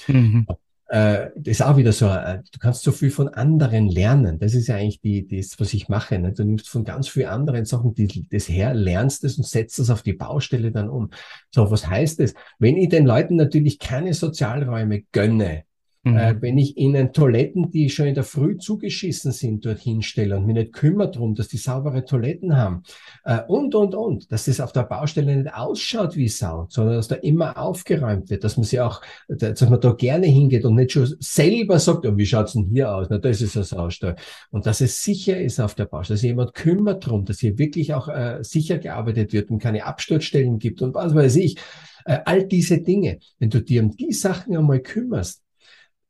Mhm. Äh, das ist auch wieder so, äh, du kannst so viel von anderen lernen. Das ist ja eigentlich die, das, was ich mache. Ne? Du nimmst von ganz vielen anderen Sachen die, das her, lernst es und setzt es auf die Baustelle dann um. So, was heißt das? Wenn ich den Leuten natürlich keine Sozialräume gönne, Mhm. Äh, wenn ich ihnen Toiletten, die schon in der Früh zugeschissen sind, dorthin stelle und mich nicht kümmere darum, dass die saubere Toiletten haben äh, und, und, und, dass das auf der Baustelle nicht ausschaut wie Sau, sondern dass da immer aufgeräumt wird, dass man sie auch, dass man da gerne hingeht und nicht schon selber sagt, oh, wie schaut's denn hier aus? Na, das ist ein Saustall. Und dass es sicher ist auf der Baustelle, dass jemand kümmert darum, dass hier wirklich auch äh, sicher gearbeitet wird und keine Absturzstellen gibt und was weiß ich. Äh, all diese Dinge. Wenn du dir um die Sachen einmal kümmerst,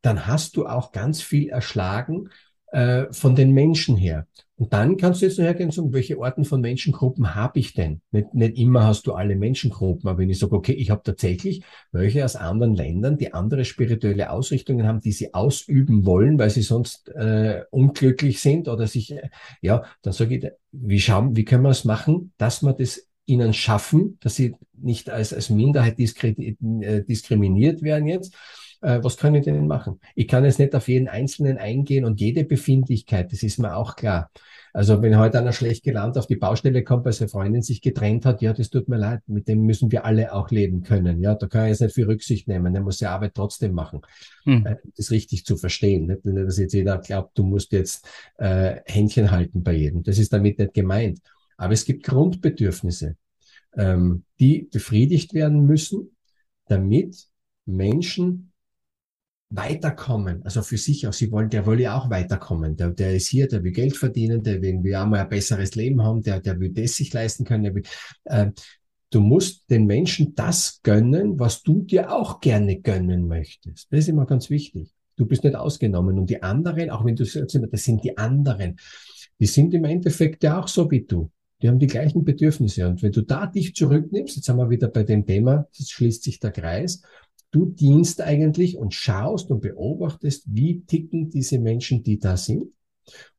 dann hast du auch ganz viel erschlagen äh, von den Menschen her. Und dann kannst du jetzt noch hergehen und sagen, welche Arten von Menschengruppen habe ich denn? Nicht, nicht immer hast du alle Menschengruppen, aber wenn ich sage, okay, ich habe tatsächlich welche aus anderen Ländern, die andere spirituelle Ausrichtungen haben, die sie ausüben wollen, weil sie sonst äh, unglücklich sind oder sich, äh, ja, dann sage ich, wie schauen, wie können wir es machen, dass wir das ihnen schaffen, dass sie nicht als, als Minderheit äh, diskriminiert werden jetzt, äh, was kann ich denn machen? Ich kann jetzt nicht auf jeden Einzelnen eingehen und jede Befindlichkeit, das ist mir auch klar. Also wenn heute einer schlecht gelernt auf die Baustelle kommt, weil seine Freundin sich getrennt hat, ja, das tut mir leid, mit dem müssen wir alle auch leben können. Ja, da kann ich jetzt nicht viel Rücksicht nehmen, der muss die Arbeit trotzdem machen. Hm. Äh, das richtig zu verstehen. Nicht, dass jetzt jeder glaubt, du musst jetzt äh, Händchen halten bei jedem. Das ist damit nicht gemeint. Aber es gibt Grundbedürfnisse, ähm, die befriedigt werden müssen, damit Menschen weiterkommen, also für sich auch, sie wollen, der will ja auch weiterkommen. Der, der ist hier, der will Geld verdienen, der will irgendwie auch mal ein besseres Leben haben, der, der will das sich leisten können. Will, äh, du musst den Menschen das gönnen, was du dir auch gerne gönnen möchtest. Das ist immer ganz wichtig. Du bist nicht ausgenommen. Und die anderen, auch wenn du sagst immer, das sind die anderen, die sind im Endeffekt ja auch so wie du. Die haben die gleichen Bedürfnisse. Und wenn du da dich zurücknimmst, jetzt sind wir wieder bei dem Thema, jetzt schließt sich der Kreis, du dienst eigentlich und schaust und beobachtest, wie ticken diese Menschen, die da sind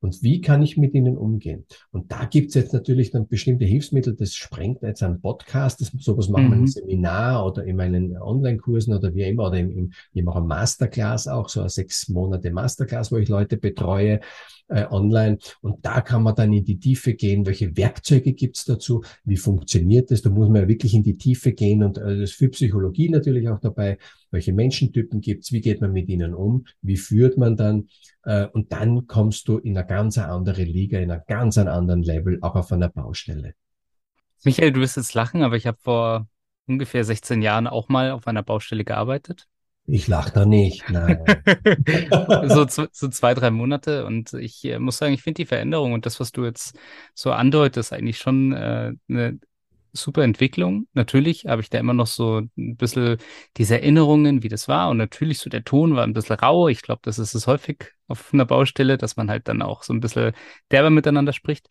und wie kann ich mit ihnen umgehen? Und da gibt's jetzt natürlich dann bestimmte Hilfsmittel, das sprengt jetzt ein Podcast, das, sowas machen wir mhm. im Seminar oder in meinen Online-Kursen oder wie immer, oder im, im, ich mache ein Masterclass auch, so eine sechs Monate Masterclass, wo ich Leute betreue äh, online. Und da kann man dann in die Tiefe gehen, welche Werkzeuge gibt's dazu, wie funktioniert das? Da muss man ja wirklich in die Tiefe gehen und äh, das ist für Psychologie natürlich auch dabei, welche Menschentypen gibt's, wie geht man mit ihnen um, wie führt man dann äh, und dann kommst du in eine ganz andere Liga, in einer ganz anderen Level, auch auf einer Baustelle. Michael, du wirst jetzt lachen, aber ich habe vor ungefähr 16 Jahren auch mal auf einer Baustelle gearbeitet. Ich lache da nicht, nein. <laughs> so, so zwei, drei Monate und ich äh, muss sagen, ich finde die Veränderung und das, was du jetzt so andeutest, eigentlich schon äh, eine super Entwicklung. Natürlich habe ich da immer noch so ein bisschen diese Erinnerungen, wie das war. Und natürlich so der Ton war ein bisschen rau. Ich glaube, das ist es häufig auf einer Baustelle, dass man halt dann auch so ein bisschen derber miteinander spricht.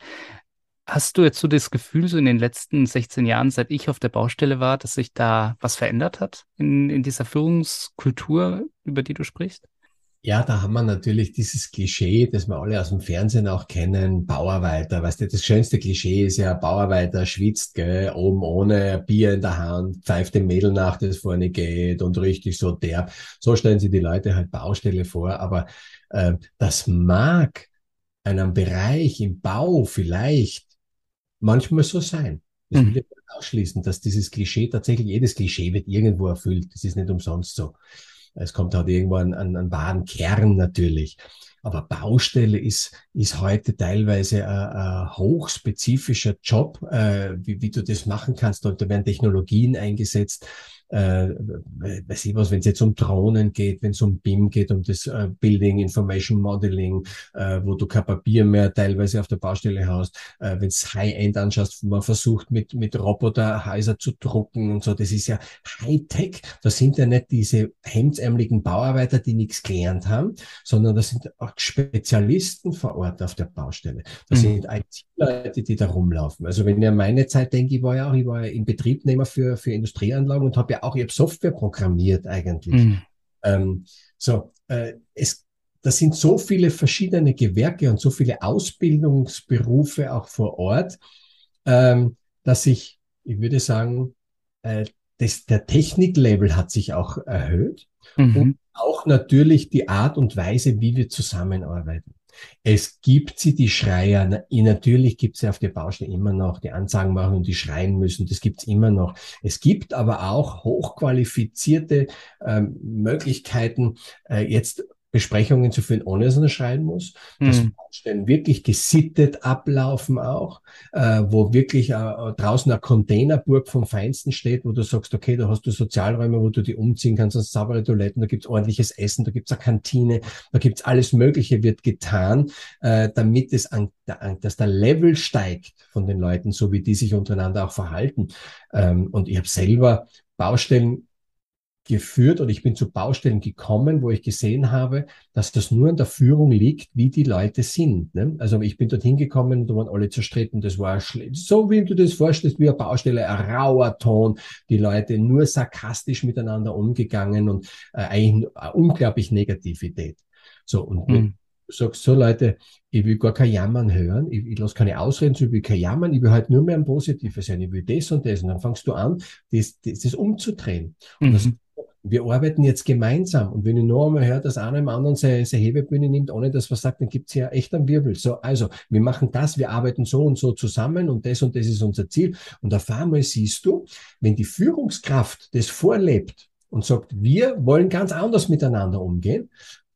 Hast du jetzt so das Gefühl, so in den letzten 16 Jahren, seit ich auf der Baustelle war, dass sich da was verändert hat in, in dieser Führungskultur, über die du sprichst? Ja, da haben wir natürlich dieses Klischee, das wir alle aus dem Fernsehen auch kennen, Bauarbeiter. Weißt du, das schönste Klischee ist ja, Bauarbeiter schwitzt, gell, oben ohne Bier in der Hand, pfeift dem Mädel nach, das vorne geht und richtig so derb. So stellen sich die Leute halt Baustelle vor, aber äh, das mag einem Bereich im Bau vielleicht manchmal so sein. Das will hm. ich ausschließen, dass dieses Klischee tatsächlich, jedes Klischee wird irgendwo erfüllt. Das ist nicht umsonst so. Es kommt halt irgendwo an, an wahren Kern natürlich. Aber Baustelle ist, ist heute teilweise ein, ein hochspezifischer Job, äh, wie, wie du das machen kannst. Da werden Technologien eingesetzt, äh, weiß ich was, wenn es jetzt um Drohnen geht, wenn es um BIM geht, um das äh, Building Information Modeling, äh, wo du kein Papier mehr teilweise auf der Baustelle hast, äh, wenn es High-End anschaust, man versucht mit, mit Roboterhäuser zu drucken und so, das ist ja High-Tech. Das sind ja nicht diese hemdsärmeligen Bauarbeiter, die nichts gelernt haben, sondern das sind auch Spezialisten vor Ort auf der Baustelle. Das mhm. sind IT-Leute, die da rumlaufen. Also wenn ich an meine Zeit denke, ich war ja auch, ich war ja Inbetriebnehmer für, für Industrieanlagen und habe ja auch, ich habe Software programmiert eigentlich. Mhm. Ähm, so, äh, es, das sind so viele verschiedene Gewerke und so viele Ausbildungsberufe auch vor Ort, ähm, dass ich, ich würde sagen, äh, das, der Techniklevel hat sich auch erhöht mhm. und auch natürlich die Art und Weise, wie wir zusammenarbeiten. Es gibt sie, die Schreier. Natürlich gibt es ja auf der Baustelle immer noch, die Ansagen machen und die schreien müssen. Das gibt es immer noch. Es gibt aber auch hochqualifizierte ähm, Möglichkeiten, äh, jetzt Besprechungen zu führen, ohne dass man schreien muss. Dass mhm. Baustellen wirklich gesittet ablaufen auch, äh, wo wirklich äh, draußen eine Containerburg vom Feinsten steht, wo du sagst, okay, da hast du Sozialräume, wo du die umziehen kannst, hast saubere Toiletten, da gibt's ordentliches Essen, da gibt's eine Kantine, da gibt's alles Mögliche, wird getan, äh, damit es an, dass der Level steigt von den Leuten, so wie die sich untereinander auch verhalten. Ähm, und ich habe selber Baustellen geführt oder ich bin zu Baustellen gekommen, wo ich gesehen habe, dass das nur an der Führung liegt, wie die Leute sind. Ne? Also ich bin dorthin gekommen, da waren alle zerstritten, das war so, wie du das vorstellst, wie eine Baustelle, ein rauer Ton, die Leute nur sarkastisch miteinander umgegangen und äh, unglaublich Negativität. So, und mhm. Du sagst so, Leute, ich will gar kein Jammern hören, ich, ich lasse keine Ausreden zu, ich will kein Jammern, ich will halt nur mehr ein Positives sein, ich will das und das. Und dann fangst du an, das, das, das umzudrehen. Und mhm. das wir arbeiten jetzt gemeinsam. Und wenn ich nur einmal höre, dass einer im anderen seine, seine Hebebühne nimmt, ohne dass was sagt, dann gibt's ja echt einen Wirbel. So, also, wir machen das, wir arbeiten so und so zusammen und das und das ist unser Ziel. Und auf einmal siehst du, wenn die Führungskraft das vorlebt und sagt, wir wollen ganz anders miteinander umgehen,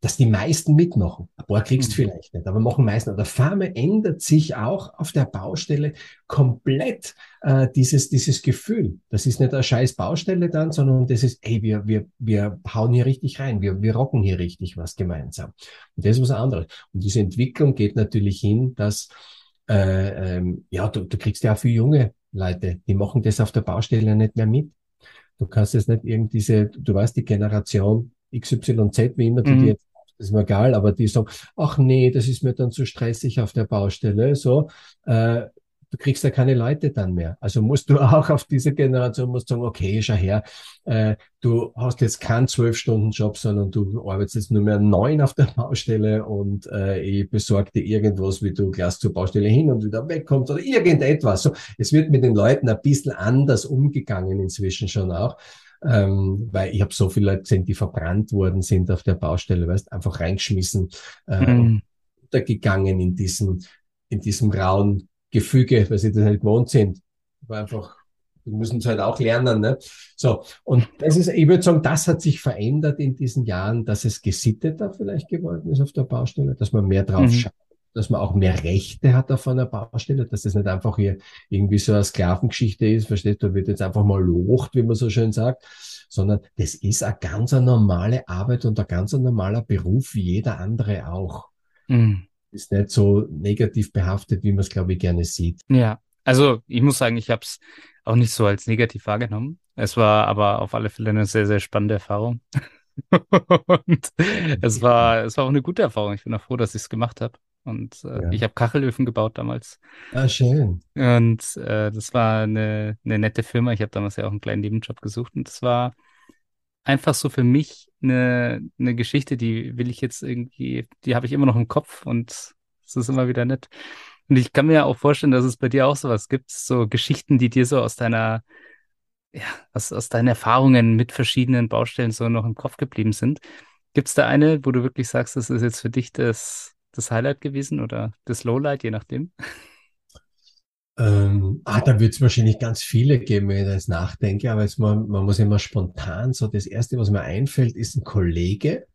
dass die meisten mitmachen. Ein paar kriegst mhm. vielleicht nicht, aber machen meisten. Und der Farme ändert sich auch auf der Baustelle komplett äh, dieses, dieses Gefühl. Das ist nicht eine scheiß Baustelle dann, sondern das ist, ey, wir, wir, wir hauen hier richtig rein, wir, wir rocken hier richtig was gemeinsam. Und das ist was anderes. Und diese Entwicklung geht natürlich hin, dass äh, ähm, ja, du, du kriegst ja auch viele junge Leute, die machen das auf der Baustelle nicht mehr mit. Du kannst jetzt nicht irgendwie diese, du weißt, die Generation XYZ, wie immer du mhm. die jetzt ist mir egal, aber die sagen, ach nee, das ist mir dann zu stressig auf der Baustelle, so, äh, du kriegst ja keine Leute dann mehr. Also musst du <laughs> auch auf diese Generation musst sagen, okay, schau her, äh, du hast jetzt keinen zwölf-Stunden-Job, sondern du arbeitest jetzt nur mehr neun auf der Baustelle und äh, ich besorge dir irgendwas, wie du gleich zur Baustelle hin und wieder wegkommst oder irgendetwas. So, es wird mit den Leuten ein bisschen anders umgegangen inzwischen schon auch ähm, weil ich habe so viele Leute gesehen, die verbrannt worden sind auf der Baustelle, weißt, einfach reingeschmissen, äh, mhm. untergegangen in diesem, in diesem rauen Gefüge, weil sie das nicht gewohnt sind. War einfach, wir müssen es halt auch lernen, ne? So. Und das ist, ich würde sagen, das hat sich verändert in diesen Jahren, dass es gesitteter vielleicht geworden ist auf der Baustelle, dass man mehr drauf mhm. schaut dass man auch mehr Rechte hat auf einer Baustelle, dass das nicht einfach hier irgendwie so eine Sklavengeschichte ist, versteht, da wird jetzt einfach mal locht, wie man so schön sagt, sondern das ist eine ganz normale Arbeit und ein ganz normaler Beruf wie jeder andere auch. Mhm. Ist nicht so negativ behaftet, wie man es, glaube ich, gerne sieht. Ja, also ich muss sagen, ich habe es auch nicht so als negativ wahrgenommen. Es war aber auf alle Fälle eine sehr, sehr spannende Erfahrung. <laughs> und es war, es war auch eine gute Erfahrung. Ich bin auch froh, dass ich es gemacht habe. Und äh, ja. ich habe Kachelöfen gebaut damals. Ah, schön. Und äh, das war eine, eine nette Firma. Ich habe damals ja auch einen kleinen Nebenjob gesucht. Und das war einfach so für mich eine, eine Geschichte, die will ich jetzt irgendwie, die habe ich immer noch im Kopf und es ist immer wieder nett. Und ich kann mir auch vorstellen, dass es bei dir auch sowas gibt, so Geschichten, die dir so aus deiner, ja, aus, aus deinen Erfahrungen mit verschiedenen Baustellen so noch im Kopf geblieben sind. Gibt es da eine, wo du wirklich sagst, das ist jetzt für dich das das Highlight gewesen oder das Lowlight, je nachdem? Ähm, ah, da wird es wahrscheinlich ganz viele geben, wenn ich das nachdenke, aber jetzt man, man muss immer spontan, so das Erste, was mir einfällt, ist ein Kollege,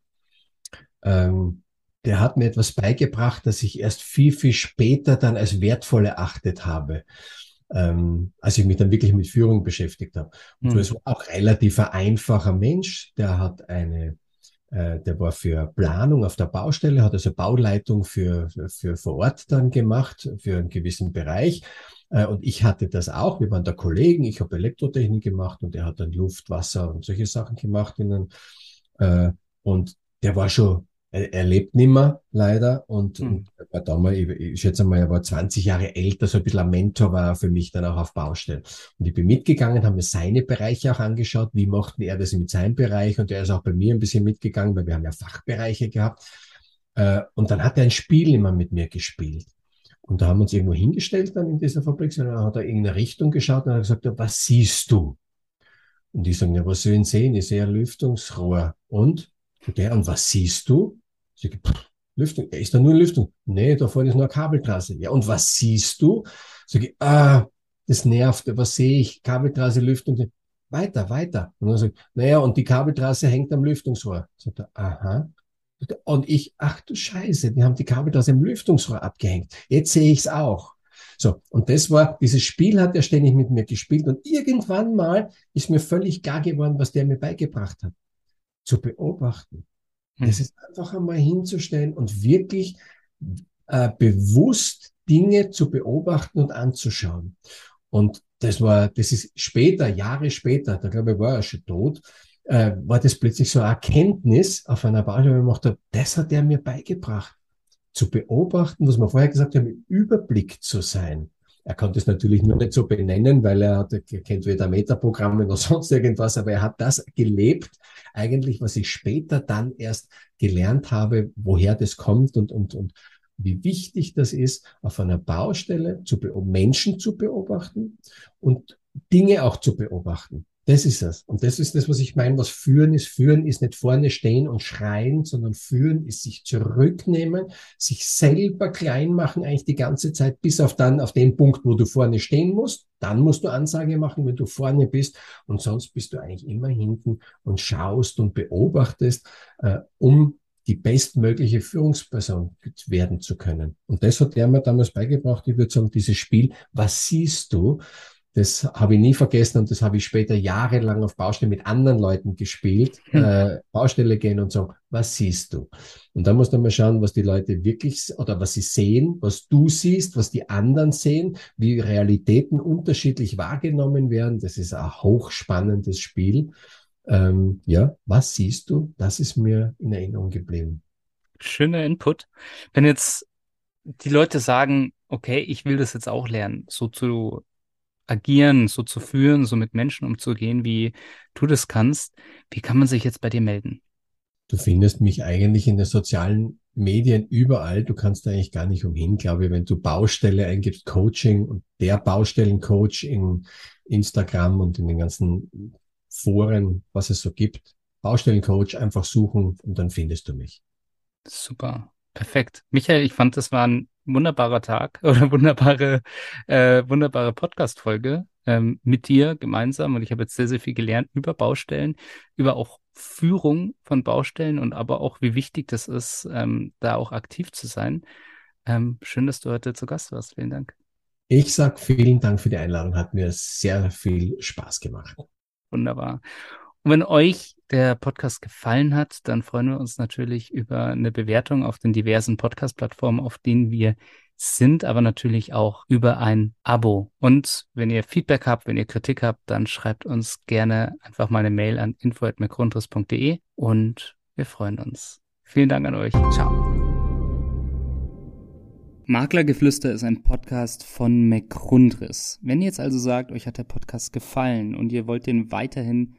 ähm, der hat mir etwas beigebracht, das ich erst viel, viel später dann als wertvoll erachtet habe, ähm, als ich mich dann wirklich mit Führung beschäftigt habe. Und hm. so ist auch relativ ein einfacher Mensch, der hat eine äh, der war für Planung auf der Baustelle, hat also Bauleitung für, für vor Ort dann gemacht, für einen gewissen Bereich. Äh, und ich hatte das auch. Wir waren da Kollegen. Ich habe Elektrotechnik gemacht und er hat dann Luft, Wasser und solche Sachen gemacht. Äh, und der war schon er, er lebt nimmer, leider. Und, mhm. und war damals, ich, ich schätze mal, er war 20 Jahre älter, so ein bisschen ein Mentor war er für mich dann auch auf Baustellen. Und ich bin mitgegangen, haben mir seine Bereiche auch angeschaut, wie macht er das mit seinem Bereich. Und er ist auch bei mir ein bisschen mitgegangen, weil wir haben ja Fachbereiche gehabt. Äh, und dann hat er ein Spiel immer mit mir gespielt. Und da haben wir uns irgendwo hingestellt dann in dieser Fabrik, und dann hat er in irgendeine Richtung geschaut und hat gesagt, was siehst du? Und die sagen, ja, was soll ich sehen? Ich sehe ein Lüftungsrohr. Und? Der, und was siehst du? Ich, pff, Lüftung. Ist da nur Lüftung? Nee, da vorne ist nur eine Kabeltrasse. Ja, und was siehst du? Sag ich, ah, das nervt. Was sehe ich? Kabeltrasse, Lüftung. Weiter, weiter. Und dann sagt, naja, und die Kabeltrasse hängt am Lüftungsrohr. Sagt er, aha. Und ich, ach du Scheiße, die haben die Kabeltrasse im Lüftungsrohr abgehängt. Jetzt sehe ich es auch. So, und das war, dieses Spiel hat er ständig mit mir gespielt und irgendwann mal ist mir völlig klar geworden, was der mir beigebracht hat. Zu beobachten. Das hm. ist einfach einmal hinzustellen und wirklich äh, bewusst Dinge zu beobachten und anzuschauen. Und das war, das ist später, Jahre später, da glaube ich, war er schon tot, äh, war das plötzlich so eine Erkenntnis auf einer Baustelle, wo ich gemacht habe, das hat er mir beigebracht. Zu beobachten, was wir vorher gesagt haben, im Überblick zu sein. Er konnte es natürlich nur nicht so benennen, weil er, hat, er kennt weder Metaprogramme noch sonst irgendwas, aber er hat das gelebt, eigentlich, was ich später dann erst gelernt habe, woher das kommt und, und, und wie wichtig das ist, auf einer Baustelle zu Menschen zu beobachten und Dinge auch zu beobachten. Das ist es. Und das ist das, was ich meine, was führen ist. Führen ist nicht vorne stehen und schreien, sondern führen ist sich zurücknehmen, sich selber klein machen eigentlich die ganze Zeit, bis auf dann, auf den Punkt, wo du vorne stehen musst. Dann musst du Ansage machen, wenn du vorne bist. Und sonst bist du eigentlich immer hinten und schaust und beobachtest, äh, um die bestmögliche Führungsperson werden zu können. Und das hat der mir damals beigebracht. Ich würde sagen, dieses Spiel, was siehst du? Das habe ich nie vergessen und das habe ich später jahrelang auf Baustelle mit anderen Leuten gespielt. Hm. Äh, Baustelle gehen und sagen, was siehst du? Und da musst du mal schauen, was die Leute wirklich oder was sie sehen, was du siehst, was die anderen sehen, wie Realitäten unterschiedlich wahrgenommen werden. Das ist ein hochspannendes Spiel. Ähm, ja, was siehst du? Das ist mir in Erinnerung geblieben. Schöner Input. Wenn jetzt die Leute sagen, okay, ich will das jetzt auch lernen, so zu agieren, so zu führen, so mit Menschen umzugehen, wie du das kannst, wie kann man sich jetzt bei dir melden? Du findest mich eigentlich in den sozialen Medien überall. Du kannst eigentlich gar nicht umhin, glaube ich, wenn du Baustelle eingibst, Coaching und der Baustellencoach in Instagram und in den ganzen Foren, was es so gibt. Baustellencoach einfach suchen und dann findest du mich. Super. Perfekt. Michael, ich fand, das war ein wunderbarer Tag <laughs> oder wunderbare, äh, wunderbare Podcast-Folge ähm, mit dir gemeinsam. Und ich habe jetzt sehr, sehr viel gelernt über Baustellen, über auch Führung von Baustellen und aber auch, wie wichtig das ist, ähm, da auch aktiv zu sein. Ähm, schön, dass du heute zu Gast warst. Vielen Dank. Ich sag vielen Dank für die Einladung. Hat mir sehr viel Spaß gemacht. Wunderbar. Und wenn euch der Podcast gefallen hat, dann freuen wir uns natürlich über eine Bewertung auf den diversen Podcast-Plattformen, auf denen wir sind, aber natürlich auch über ein Abo. Und wenn ihr Feedback habt, wenn ihr Kritik habt, dann schreibt uns gerne einfach mal eine Mail an info.mcgrundriss.de und wir freuen uns. Vielen Dank an euch. Ciao. Maklergeflüster ist ein Podcast von McGrundriss. Wenn ihr jetzt also sagt, euch hat der Podcast gefallen und ihr wollt den weiterhin